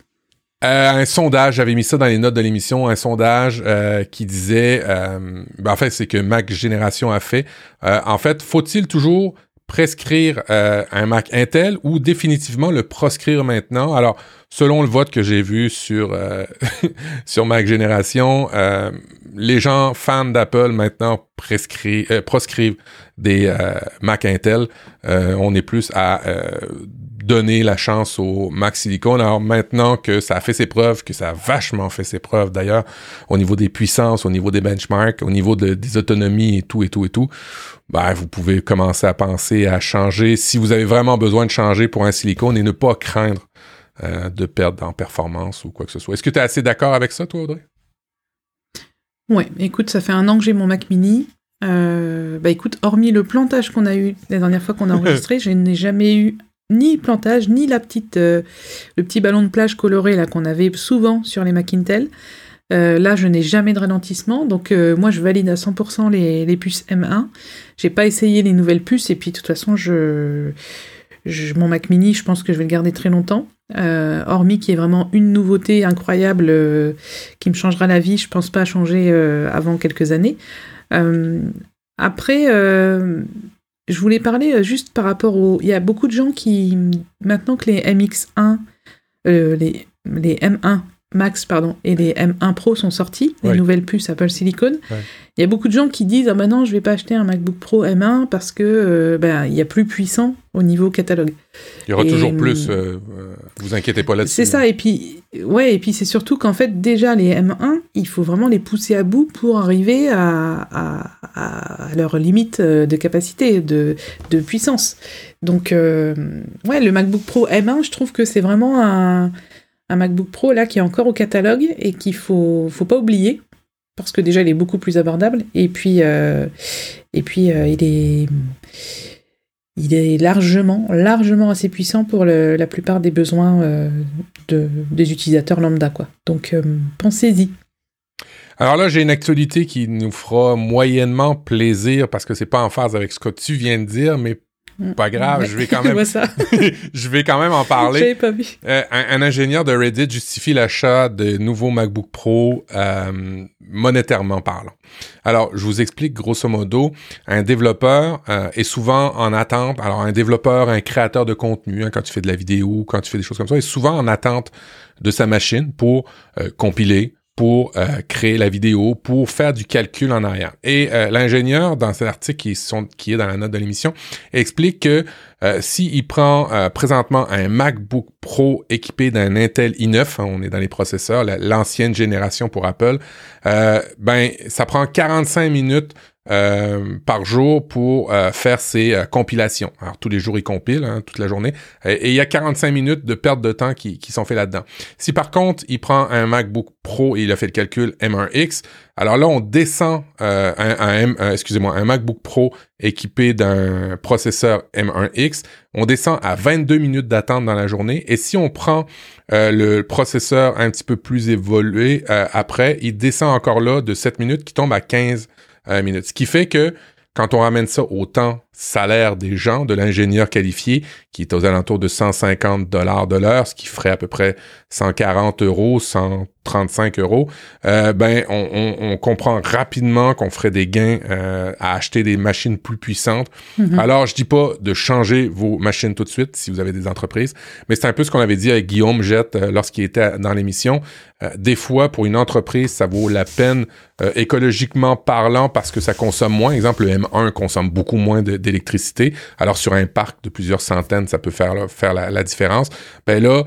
A: Euh, un sondage, j'avais mis ça dans les notes de l'émission, un sondage euh, qui disait, euh, ben, en fait, c'est que Mac Génération a fait. en fait, faut-il toujours prescrire un Mac Intel ou définitivement le proscrire maintenant? Alors, selon le vote que j'ai vu sur [laughs] sur Mac Génération, les gens fans d'Apple maintenant proscrivent des Mac Intel. on est plus à donner la chance au Max Silicon. Alors maintenant que ça a fait ses preuves, que ça a vachement fait ses preuves d'ailleurs, au niveau des puissances, au niveau des benchmarks, au niveau des autonomies et tout et tout et tout, ben, vous pouvez commencer à penser à changer si vous avez vraiment besoin de changer pour un silicone et ne pas craindre euh, de perdre en performance ou quoi que ce soit. Est-ce que tu es assez d'accord avec ça, toi, Audrey?
B: Oui, écoute, ça fait un an que j'ai mon Mac mini. Euh, bah écoute, hormis le plantage qu'on a eu la dernière fois qu'on a enregistré, [laughs] je n'ai jamais eu ni plantage, ni la petite, euh, le petit ballon de plage coloré là qu'on avait souvent sur les Macintel. Euh, là, je n'ai jamais de ralentissement, donc euh, moi je valide à 100% les, les, puces M1. J'ai pas essayé les nouvelles puces et puis de toute façon, je, mon Mac Mini, je pense que je vais le garder très longtemps. Hormis qu'il y ait vraiment une nouveauté incroyable qui me changera la vie, je pense pas changer avant quelques années. après, je voulais parler euh, juste par rapport au. Il y a beaucoup de gens qui, maintenant que les MX1, euh, les, les M1 Max pardon, et les M1 Pro sont sortis, les nouvelles puces Apple Silicon, il y a beaucoup de gens qui disent ah ben non je vais pas acheter un MacBook Pro M1 parce que euh, ben il y a plus puissant au niveau catalogue.
A: Il y aura toujours plus, euh, euh, vous inquiétez pas là-dessus.
B: C'est ça et puis ouais et puis c'est surtout qu'en fait déjà les M1 il faut vraiment les pousser à bout pour arriver à, à, leur limite de capacité de, de puissance. Donc ouais le MacBook Pro M1 je trouve que c'est vraiment un un MacBook Pro là qui est encore au catalogue et qu'il faut, faut pas oublier parce que déjà il est beaucoup plus abordable et puis euh, et puis euh, il est il est largement largement assez puissant pour la plupart des besoins euh, de, des utilisateurs lambda quoi. Donc pensez-y.
A: Alors là, j'ai une actualité qui nous fera moyennement plaisir parce que c'est pas en phase avec ce que tu viens de dire, mais. Pas grave, je vais quand même. [laughs] [laughs] je vais quand même en parler.
B: pas vu.
A: Euh, un, ingénieur de Reddit justifie l'achat de nouveaux MacBook Pro euh, monétairement parlant. Alors, je vous explique grosso modo. Un développeur euh, est souvent en attente. Alors, un développeur, un créateur de contenu, hein, quand tu fais de la vidéo, quand tu fais des choses comme ça, est souvent en attente de sa machine pour compiler, pour euh, créer la vidéo, pour faire du calcul en arrière. Et euh, l'ingénieur, dans cet article qui, est dans la note de l'émission, explique que euh, s'il prend présentement un MacBook Pro équipé d'un Intel i9, hein, on est dans les processeurs, l'ancienne génération pour Apple, ben ça prend 45 minutes euh, par jour pour euh, faire ses euh, compilations. Alors tous les jours il compile, hein, toute la journée, et il y a 45 minutes de perte de temps qui, qui sont faits là-dedans. Si par contre il prend un MacBook Pro et il a fait le calcul M1X, alors là on descend un, un, excusez-moi un MacBook Pro équipé d'un processeur M1X, on descend à 22 minutes d'attente dans la journée, et si on prend le processeur un petit peu plus évolué après, il descend encore là de 7 minutes qui tombe à 15 Ce qui fait que quand on ramène ça au temps salaire des gens, de l'ingénieur qualifié, qui est aux alentours de 150 dollars de l'heure, ce qui ferait à peu près 140 euros, 135 euros, euh, ben on, on, comprend rapidement qu'on ferait des gains euh, à acheter des machines plus puissantes. Mm-hmm. Alors je dis pas de changer vos machines tout de suite si vous avez des entreprises, mais c'est un peu ce qu'on avait dit avec Guillaume Jette euh, lorsqu'il était dans l'émission. des fois, pour une entreprise, ça vaut la peine écologiquement parlant parce que ça consomme moins. Exemple, le M1 consomme beaucoup moins de d'électricité. Alors sur un parc de plusieurs centaines, ça peut faire, faire la, différence. Ben là,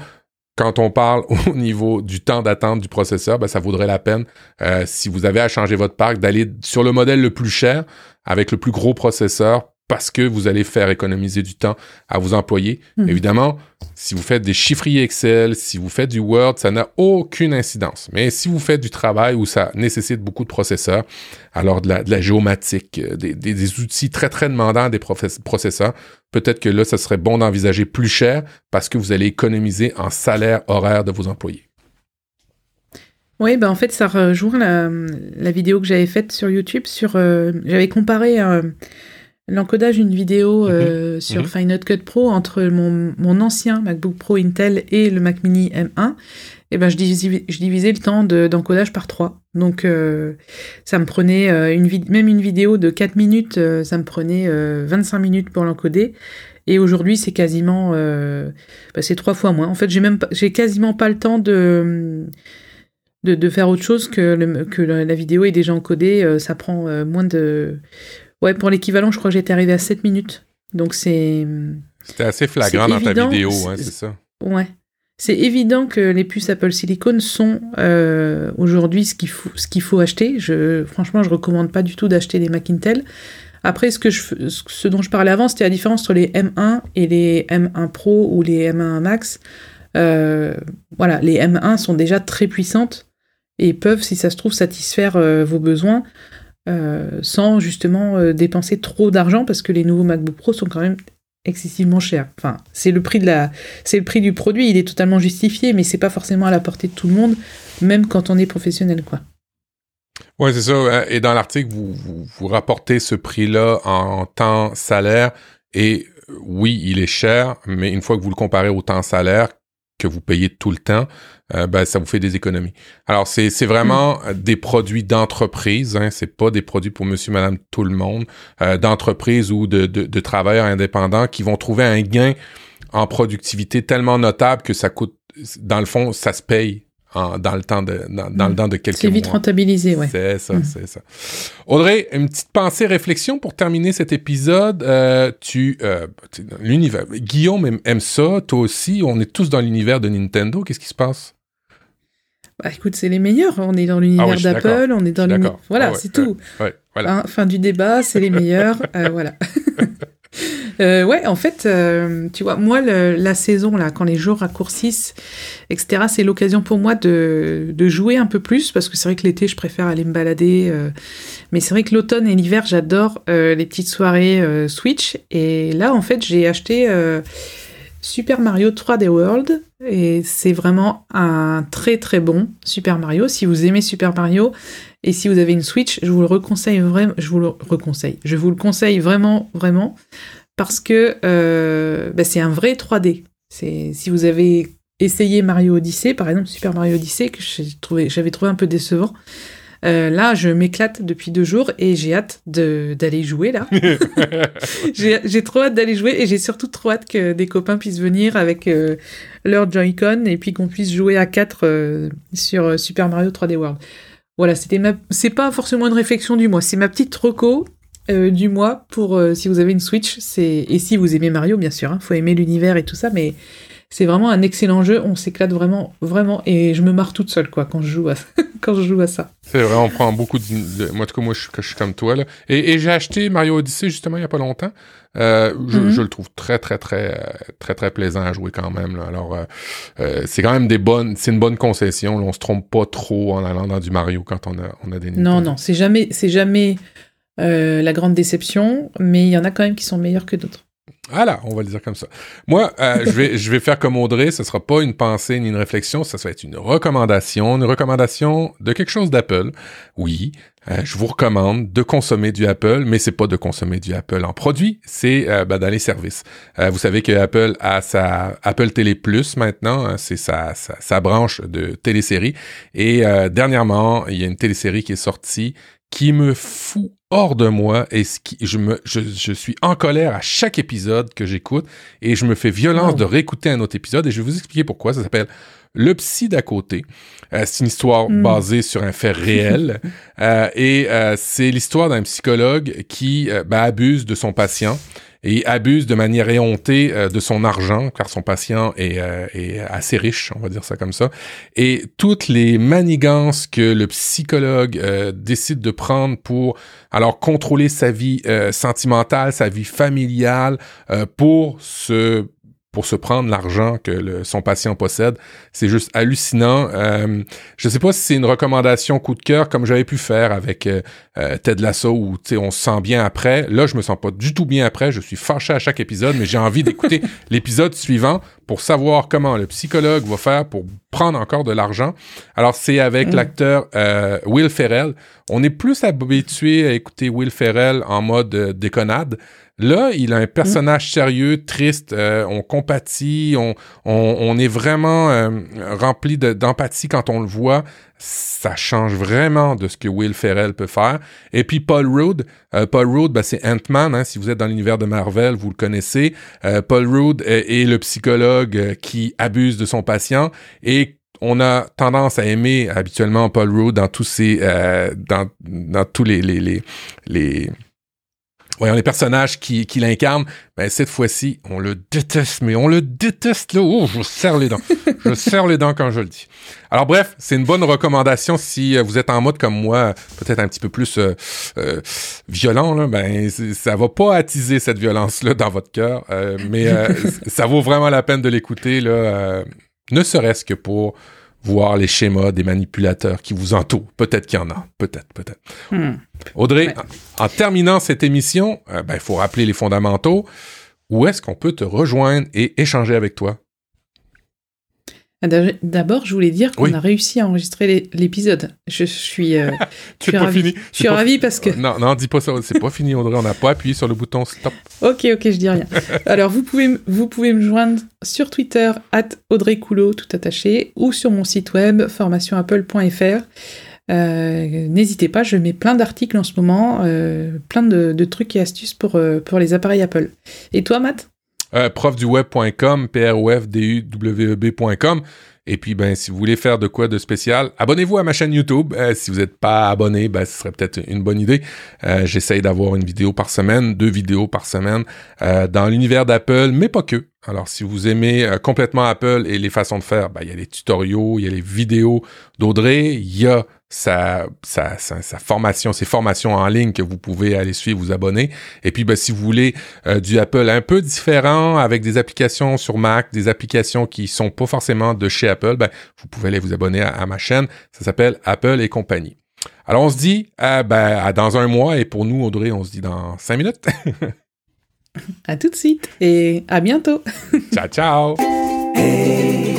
A: quand on parle [laughs] au niveau du temps d'attente du processeur, ben ça vaudrait la peine, euh, si vous avez à changer votre parc, d'aller sur le modèle le plus cher avec le plus gros processeur parce que vous allez faire économiser du temps à vos employés. Hmm. Évidemment, si vous faites des chiffriers Excel, si vous faites du Word, ça n'a aucune incidence. Mais si vous faites du travail où ça nécessite beaucoup de processeurs, alors de la, géomatique, euh, des, outils très, très demandants des processeurs, peut-être que là, ça serait bon d'envisager plus cher parce que vous allez économiser en salaire horaire de vos employés.
B: Oui, ben en fait, ça rejoint la, vidéo que j'avais faite sur YouTube. Sur, euh, j'avais comparé l'encodage d'une vidéo mhm. euh, sur mhm. Final Cut Pro entre mon, mon, ancien MacBook Pro Intel et le Mac Mini M1, et eh ben je divisais, je divisais le temps d'encodage par 3. Donc euh, ça me prenait euh, une même une vidéo de 4 minutes, ça me prenait 25 minutes pour l'encoder. Et aujourd'hui, c'est quasiment, bah, c'est trois fois moins. En fait, j'ai même, j'ai quasiment pas le temps de, de, de faire autre chose que, le, que la vidéo est déjà encodée. ça prend moins de, Ouais, pour l'équivalent, je crois que j'étais arrivé à 7 minutes. Donc c'est.
A: C'était assez flagrant dans ta vidéo, hein, c'est ça.
B: Ouais. C'est évident que les puces Apple Silicon sont euh, aujourd'hui ce qu'il faut, ce qu'il faut acheter. Je, franchement, je recommande pas du tout d'acheter des Mac Intel. Après, ce, que je, ce dont je parlais avant, c'était la différence entre les M1 et les M1 Pro ou les M1 Max. Euh, voilà, les M1 sont déjà très puissantes et peuvent, si ça se trouve, satisfaire euh, vos besoins. Euh, sans justement euh, dépenser trop d'argent parce que les nouveaux MacBook Pro sont quand même excessivement chers. Enfin, c'est le prix de la, c'est le prix du produit, il est totalement justifié, mais c'est pas forcément à la portée de tout le monde, même quand on est professionnel, quoi.
A: Oui, c'est ça. Et dans l'article, vous, vous, rapportez ce prix-là en temps salaire. Et oui, il est cher, mais une fois que vous le comparez au temps salaire que vous payez tout le temps, euh, ben, ça vous fait des économies. Alors, c'est, vraiment mm. des produits d'entreprise, hein, c'est pas des produits pour monsieur, madame, tout le monde, euh, d'entreprise ou de, de, de, travailleurs indépendants qui vont trouver un gain en productivité tellement notable que ça coûte, dans le fond, ça se paye dans le temps de dans, dans le mm. temps de quelques
B: C'est vite rentabilisé, ouais.
A: C'est ça, mm. c'est ça. Audrey, une petite pensée réflexion pour terminer cet épisode. Euh, tu euh, l'univers. Guillaume aime, aime, ça, toi aussi. On est tous dans l'univers de Nintendo. Qu'est-ce qui se passe?
B: Bah, écoute, c'est les meilleurs. On est dans l'univers ah d'Apple, on est dans l'univers. Voilà, ah c'est tout.
A: voilà.
B: Hein, fin du débat, c'est les meilleurs. [laughs] euh, voilà. [laughs] Euh, ouais, en fait, euh, tu vois, moi, la saison, là, quand les jours raccourcissent, etc., c'est l'occasion pour moi de, de, jouer un peu plus, parce que c'est vrai que l'été, je préfère aller me balader. Mais c'est vrai que l'automne et l'hiver, j'adore les petites soirées Switch. Et là, en fait, j'ai acheté Super Mario 3D World, et c'est vraiment un très très bon Super Mario. Si vous aimez Super Mario, et si vous avez une Switch, je vous le reconseille vraiment, je vous le je vous le conseille vraiment, vraiment, parce que euh, bah, c'est un vrai 3D. C'est si vous avez essayé Mario Odyssey, par exemple Super Mario Odyssey que j'avais trouvé, trouvé un peu décevant. Euh, là, je m'éclate depuis deux jours et j'ai hâte d'aller jouer là. [laughs] j'ai trop hâte d'aller jouer et j'ai surtout trop hâte que des copains puissent venir avec euh, leur Joy-Con et puis qu'on puisse jouer à quatre sur Super Mario 3D World. Voilà, c'était ma... c'est pas forcément une réflexion du mois, c'est ma petite reco euh, du mois pour euh, si vous avez une Switch, c'est et si vous aimez Mario bien sûr, hein, faut aimer l'univers et tout ça, mais c'est vraiment un excellent jeu, on s'éclate vraiment, vraiment, et je me marre toute seule quoi quand je joue à quand je joue à ça.
A: C'est vrai, on prend beaucoup de, moi en tout cas moi je, je suis comme toi là, et, et j'ai acheté Mario Odyssey justement il y a pas longtemps. Euh, je, mhm. je, le trouve très très très très très plaisant à jouer quand même. Là. Alors euh, euh, c'est quand même des bonnes, c'est une bonne concession. Là. On se trompe pas trop en allant dans du Mario quand on a on a des.
B: Non non, c'est jamais c'est jamais la grande déception, mais il y en a quand même qui sont meilleurs que d'autres.
A: Voilà, on va le dire comme ça. Moi, euh, [laughs] je, vais, je vais faire comme Audrey, ce sera pas une pensée ni une réflexion, ça va être une recommandation, une recommandation de quelque chose d'Apple. Oui, euh, je vous recommande de consommer du Apple, mais c'est pas de consommer du Apple en produit, c'est euh, ben, dans les services. vous savez que Apple a sa Apple Télé Plus maintenant, hein, c'est sa, sa, sa, branche de télésérie. Et dernièrement, il y a une télésérie qui est sortie qui me fout hors de moi et ce qui, je, me, je, je, suis en colère à chaque épisode que j'écoute et je me fais violence de réécouter un autre épisode et je vais vous expliquer pourquoi. Ça s'appelle Le Psy d'à côté. Euh, c'est une histoire hmm. basée sur un fait réel [laughs] euh, et euh, c'est l'histoire d'un psychologue qui ben, abuse de son patient et abuse de manière éhontée euh, de son argent, car son patient est, euh, est, assez riche, on va dire ça comme ça. Et toutes les manigances que le psychologue euh, décide de prendre pour alors contrôler sa vie sentimentale, sa vie familiale, pour se pour se prendre l'argent que son patient possède. C'est juste hallucinant. Euh, je ne sais pas si c'est une recommandation coup de cœur comme j'avais pu faire avec euh, euh Ted Lasso où on se sent bien après. Là, je me sens pas du tout bien après. Je suis fâché à chaque épisode, mais j'ai envie d'écouter [laughs] l'épisode suivant pour savoir comment le psychologue va faire pour prendre encore de l'argent. Alors, c'est avec mm. l'acteur euh, Will Ferrell. On est plus habitué à écouter Will Ferrell en mode déconnade. Là, il a un personnage sérieux, triste, euh, on compatit, on, on, est vraiment euh, rempli d'empathie quand on le voit. Ça change vraiment de ce que Will Ferrell peut faire. Et puis Paul Rudd, euh, Paul Rudd, ben, c'est Ant-Man. Hein, si vous êtes dans l'univers de Marvel, vous le connaissez. Paul Rudd est, le psychologue qui abuse de son patient et on a tendance à aimer habituellement Paul Rudd dans tous ces dans, dans tous les, les, les, les voyons les personnages qui, qui l'incarnent, ben cette fois-ci, on le déteste, mais on le déteste là. Oh, je serre les dents. [laughs] je serre les dents quand je le dis. Alors bref, c'est une bonne recommandation si euh, vous êtes en mode comme moi, peut-être un petit peu plus euh, euh, violent. Là, ben ça va pas attiser cette violence-là dans votre cœur, mais [laughs] ça vaut vraiment la peine de l'écouter là, ne serait-ce que pour voir les schémas des manipulateurs qui vous entourent. Peut-être qu'il y en a. Peut-être, peut-être. Hmm. Audrey, en, terminant cette émission, il ben, faut rappeler les fondamentaux. Où est-ce qu'on peut te rejoindre et échanger avec toi?
B: Ah, d'abord, je voulais dire qu'on a réussi à enregistrer l'épisode. Je suis, euh, [laughs] je suis ravi. Je suis ravi parce que.
A: Non, non, dis pas ça. C'est pas fini, Audrey. On n'a pas appuyé sur le bouton stop.
B: Ok, ok, je dis rien. [laughs] Alors, vous pouvez, vous pouvez me joindre sur Twitter, at Audrey Coulot, tout attaché, ou sur mon site web, formationapple.fr. Euh, N'hésitez pas, je mets plein d'articles en ce moment, euh, plein de, de, trucs et astuces pour, euh, pour les appareils Apple. Et toi, Matt?
A: Euh, profduweb.com, p-r-o-f-d-u-w-e-b.com. Et puis, ben, si vous voulez faire de quoi de spécial, abonnez-vous à ma chaîne YouTube. Euh, si vous n'êtes pas abonné, ben, ce serait peut-être une bonne idée. Euh, J'essaye d'avoir une vidéo par semaine, deux vidéos par semaine euh, dans l'univers d'Apple, mais pas que. Alors, si vous aimez complètement Apple et les façons de faire, ben, il y a les tutoriaux, il y a les vidéos d'Audrey, il y a sa, sa, sa, formation, ses formations en ligne que vous pouvez aller suivre, vous abonner. Et puis, ben, si vous voulez euh, du Apple un peu différent, avec des applications sur Mac, des applications qui sont pas forcément de chez Apple, ben, vous pouvez aller vous abonner à, ma chaîne. Ça s'appelle Apple et compagnie. Alors, on se dit euh, ben, à dans un mois, et pour nous, Audrey, on se dit dans cinq minutes. [laughs]
B: à tout de suite et à bientôt.
A: ciao, ciao. [laughs]